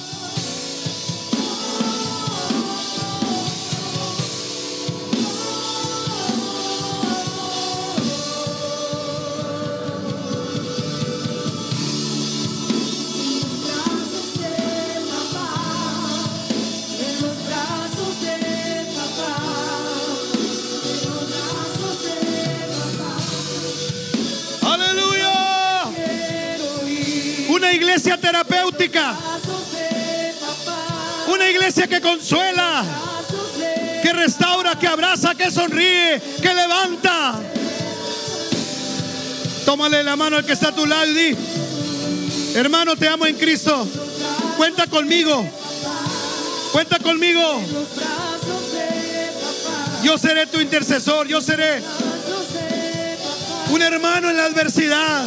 Iglesia terapéutica. Una iglesia que consuela, que restaura, que abraza, que sonríe, que levanta. Tómale la mano al que está a tu lado y di, hermano, te amo en Cristo. Cuenta conmigo. Cuenta conmigo. Yo seré tu intercesor. Yo seré un hermano en la adversidad.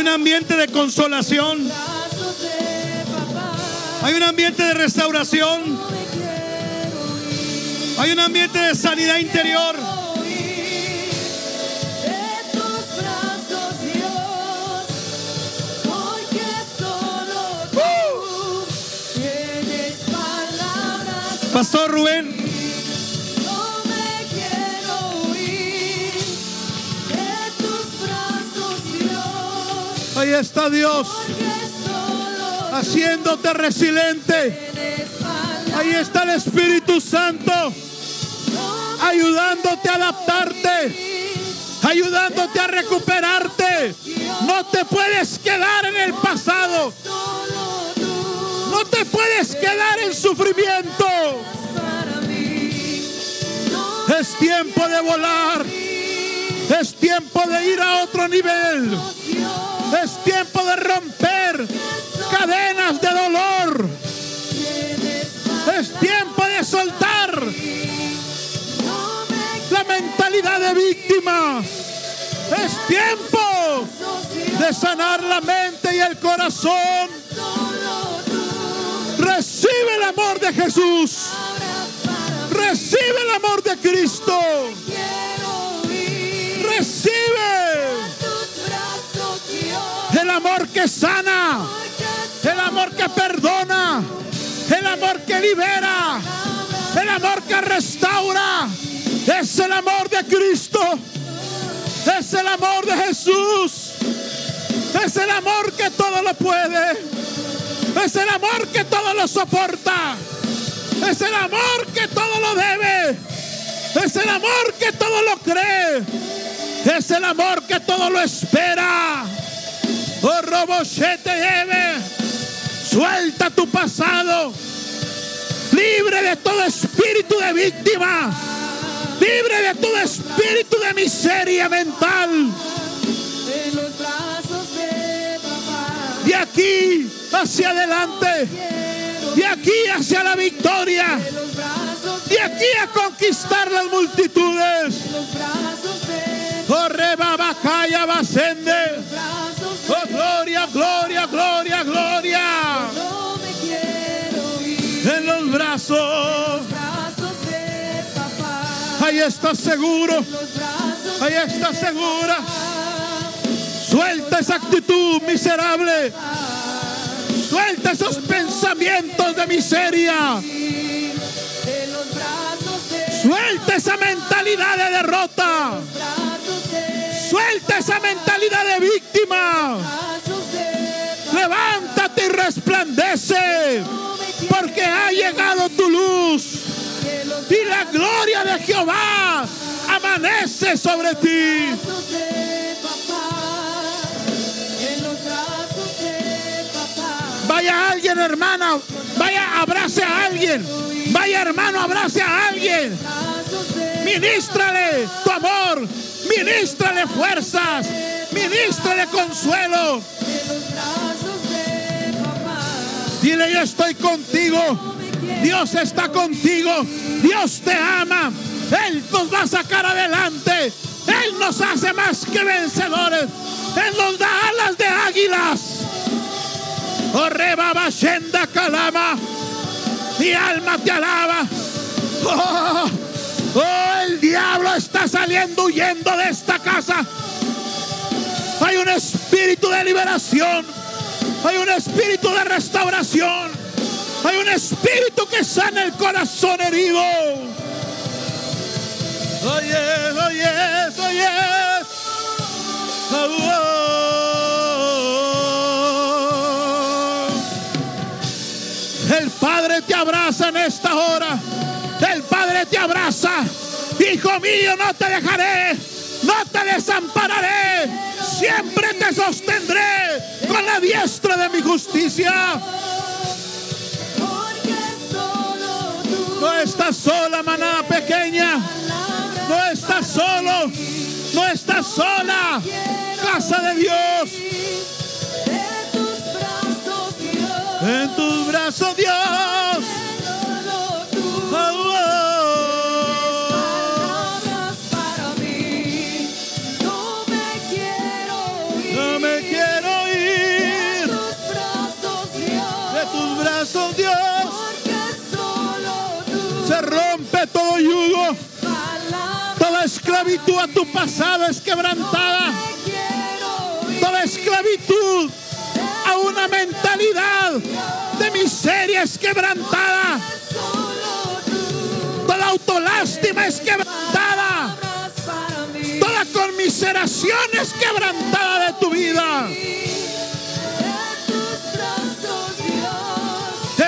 Un ambiente de consolación. Hay un ambiente de restauración. Hay un ambiente de sanidad interior. de tus ahí está Dios haciéndote resiliente. Ahí está el Espíritu Santo ayudándote a adaptarte, ayudándote a recuperarte. No te puedes quedar en el pasado. No te puedes quedar en sufrimiento. Es tiempo de volar. Es tiempo de ir a otro nivel. Es tiempo de romper cadenas de dolor. Es tiempo de soltar la mentalidad de víctima. Es tiempo de sanar la mente y el corazón. Recibe el amor de Jesús. Recibe el amor de Cristo. El amor que sana. El amor que perdona. El amor que libera. El amor que restaura. Es el amor de Cristo. Es el amor de Jesús. Es el amor que todo lo puede. Es el amor que todo lo soporta. Es el amor que todo lo debe. Es el amor que todo lo cree. Es el amor que todo lo espera. Oh, Robochete lleve. Suelta tu pasado. Libre de todo espíritu de víctima. Libre de todo espíritu de miseria mental. En los brazos de papá. De aquí hacia adelante. De aquí hacia la victoria. De aquí a conquistar las multitudes. en los brazos de Corre babacaya basende. Gloria, gloria, gloria. En los brazos. Ahí estás seguro. Ahí estás segura. Suelta esa actitud miserable. Suelta esos pensamientos de miseria. Suelta esa mentalidad de derrota. Suelta esa mentalidad de víctima. Levántate y resplandece. Porque ha llegado tu luz. Y la gloria de Jehová amanece sobre ti. Vaya alguien, hermana. Vaya, abrace a alguien. Vaya, hermano, abrace a alguien. Ministrale tu amor. Ministrale fuerzas. Ministrale consuelo. Dile, yo estoy contigo. Dios está contigo. Dios te ama. Él nos va a sacar adelante. Él nos hace más que vencedores. Él nos da alas de águilas. Oh, rebaba, shenda, calama. Mi alma te alaba. Oh, oh, el diablo está saliendo huyendo de esta casa. Hay un espíritu de liberación. Hay un espíritu de restauración. Hay un espíritu que sana el corazón herido. Oye, oye, oye. Padre te abraza en esta hora. El Padre te abraza. Hijo mío, no te dejaré. No te desampararé. Siempre te sostendré con la diestra de mi justicia. No estás sola, manada pequeña. No estás solo. No estás sola. Casa de Dios. En tus brazos, Dios. Todo yugo. Toda esclavitud a tu pasado es quebrantada. Toda esclavitud a una mentalidad miseria es quebrantada. Toda autolástima es quebrantada. Toda conmiseración es quebrantada de tu vida.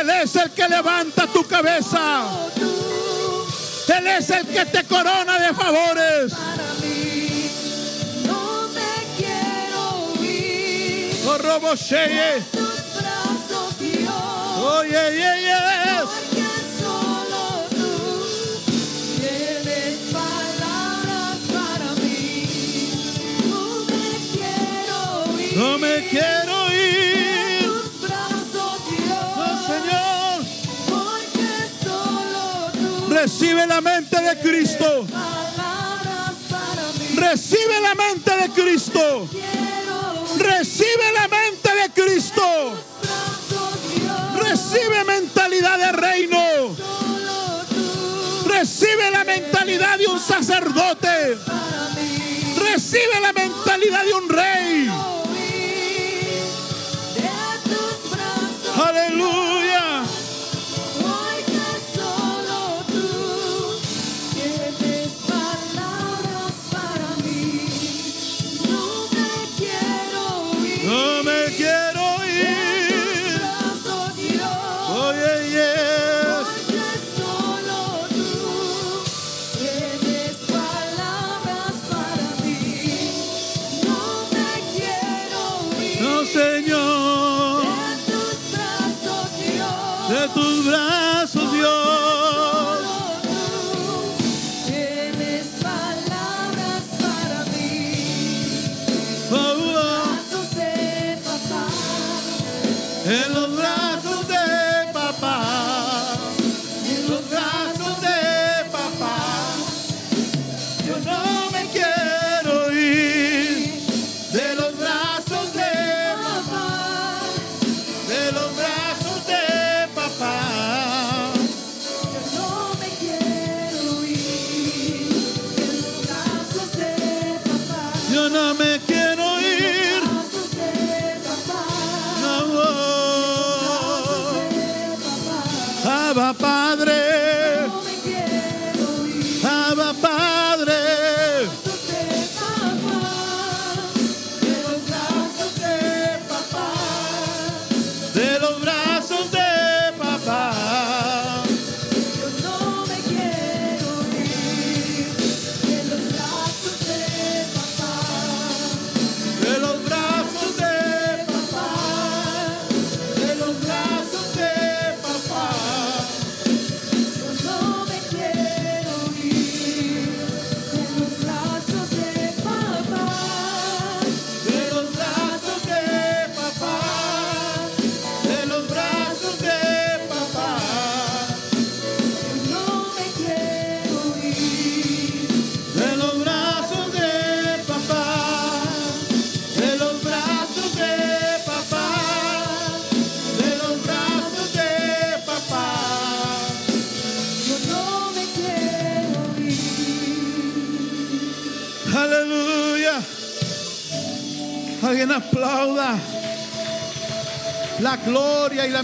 Él es el que levanta tu cabeza. Él es el que te corona de favores. Oh, robo Oh, yeah, yeah, yes. Porque solo tú tienes palabras para mí. No me quiero ir. No me quiero ir. Tus brazos, Dios. Oh, Señor. Porque solo tú Recibe la mente de Cristo. palabras para mí. Recibe la mente de Cristo. Ir. Recibe la mente de Cristo. Recibe mentalidad de reino. Recibe la mentalidad de un sacerdote. Recibe la mentalidad de un rey. Aleluya.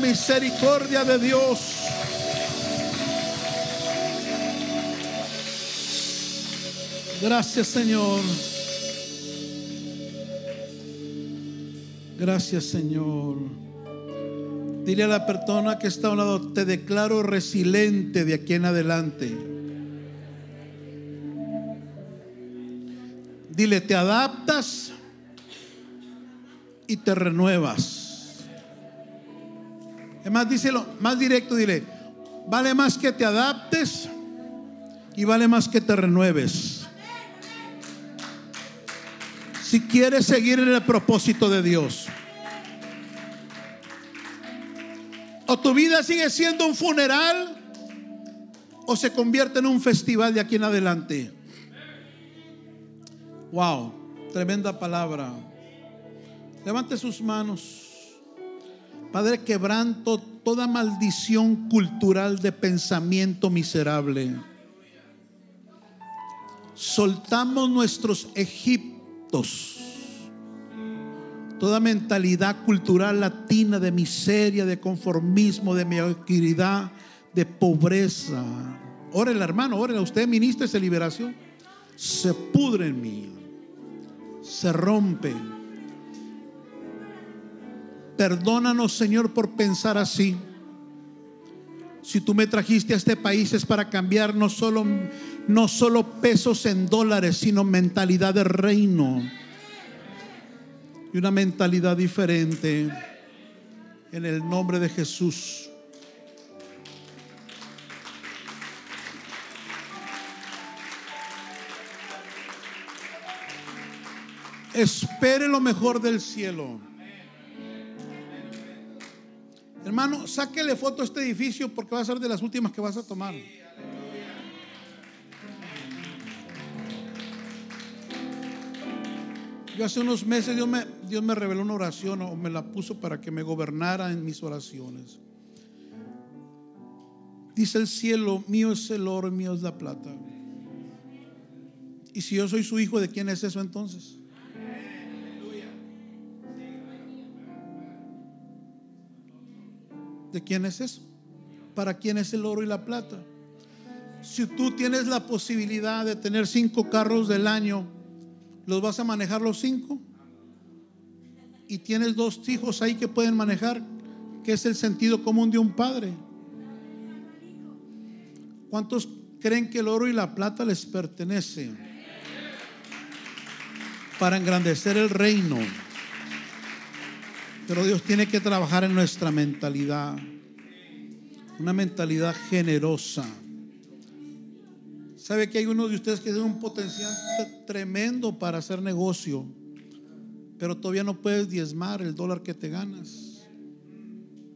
Misericordia de Dios. Gracias Señor. Gracias Señor. Dile a la persona que está a un lado, te declaro resiliente de aquí en adelante. Dile, te adaptas y te renuevas. Es más, díselo más directo, dile, vale más que te adaptes y vale más que te renueves. Si quieres seguir en el propósito de Dios. O tu vida sigue siendo un funeral o se convierte en un festival de aquí en adelante. Wow, tremenda palabra. Levante sus manos. Padre, quebranto toda maldición cultural de pensamiento miserable. Soltamos nuestros Egiptos. Toda mentalidad cultural latina de miseria, de conformismo, de mediocridad, de pobreza. Órele, hermano, órele. Usted ministra esa liberación. Se pudre en mí. Se rompe. Perdónanos, Señor, por pensar así. Si tú me trajiste a este país es para cambiar no solo, no solo pesos en dólares, sino mentalidad de reino. Y una mentalidad diferente. En el nombre de Jesús. Espere lo mejor del cielo. Hermano, sáquele foto a este edificio porque va a ser de las últimas que vas a tomar. Yo hace unos meses Dios me, Dios me reveló una oración o me la puso para que me gobernara en mis oraciones. Dice el cielo, mío es el oro mío es la plata. Y si yo soy su hijo, ¿de quién es eso entonces? ¿De quién es eso? ¿Para quién es el oro y la plata? Si tú tienes la posibilidad de tener cinco carros del año, ¿los vas a manejar los cinco? Y tienes dos hijos ahí que pueden manejar, que es el sentido común de un padre. ¿Cuántos creen que el oro y la plata les pertenece? Para engrandecer el reino. Pero Dios tiene que trabajar en nuestra mentalidad. Una mentalidad generosa. ¿Sabe que hay uno de ustedes que tiene un potencial tremendo para hacer negocio? Pero todavía no puedes diezmar el dólar que te ganas.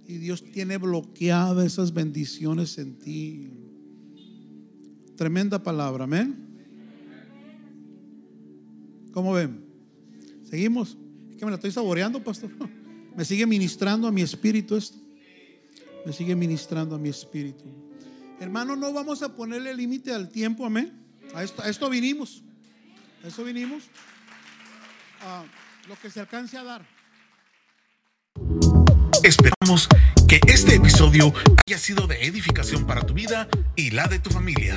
Y Dios tiene bloqueadas esas bendiciones en ti. Tremenda palabra, amén. ¿Cómo ven? ¿Seguimos? Es que me la estoy saboreando, pastor. Me sigue ministrando a mi espíritu esto. Me sigue ministrando a mi espíritu. Hermano, no vamos a ponerle límite al tiempo, amén. A esto, a esto vinimos. A eso vinimos. A lo que se alcance a dar. Esperamos que este episodio haya sido de edificación para tu vida y la de tu familia.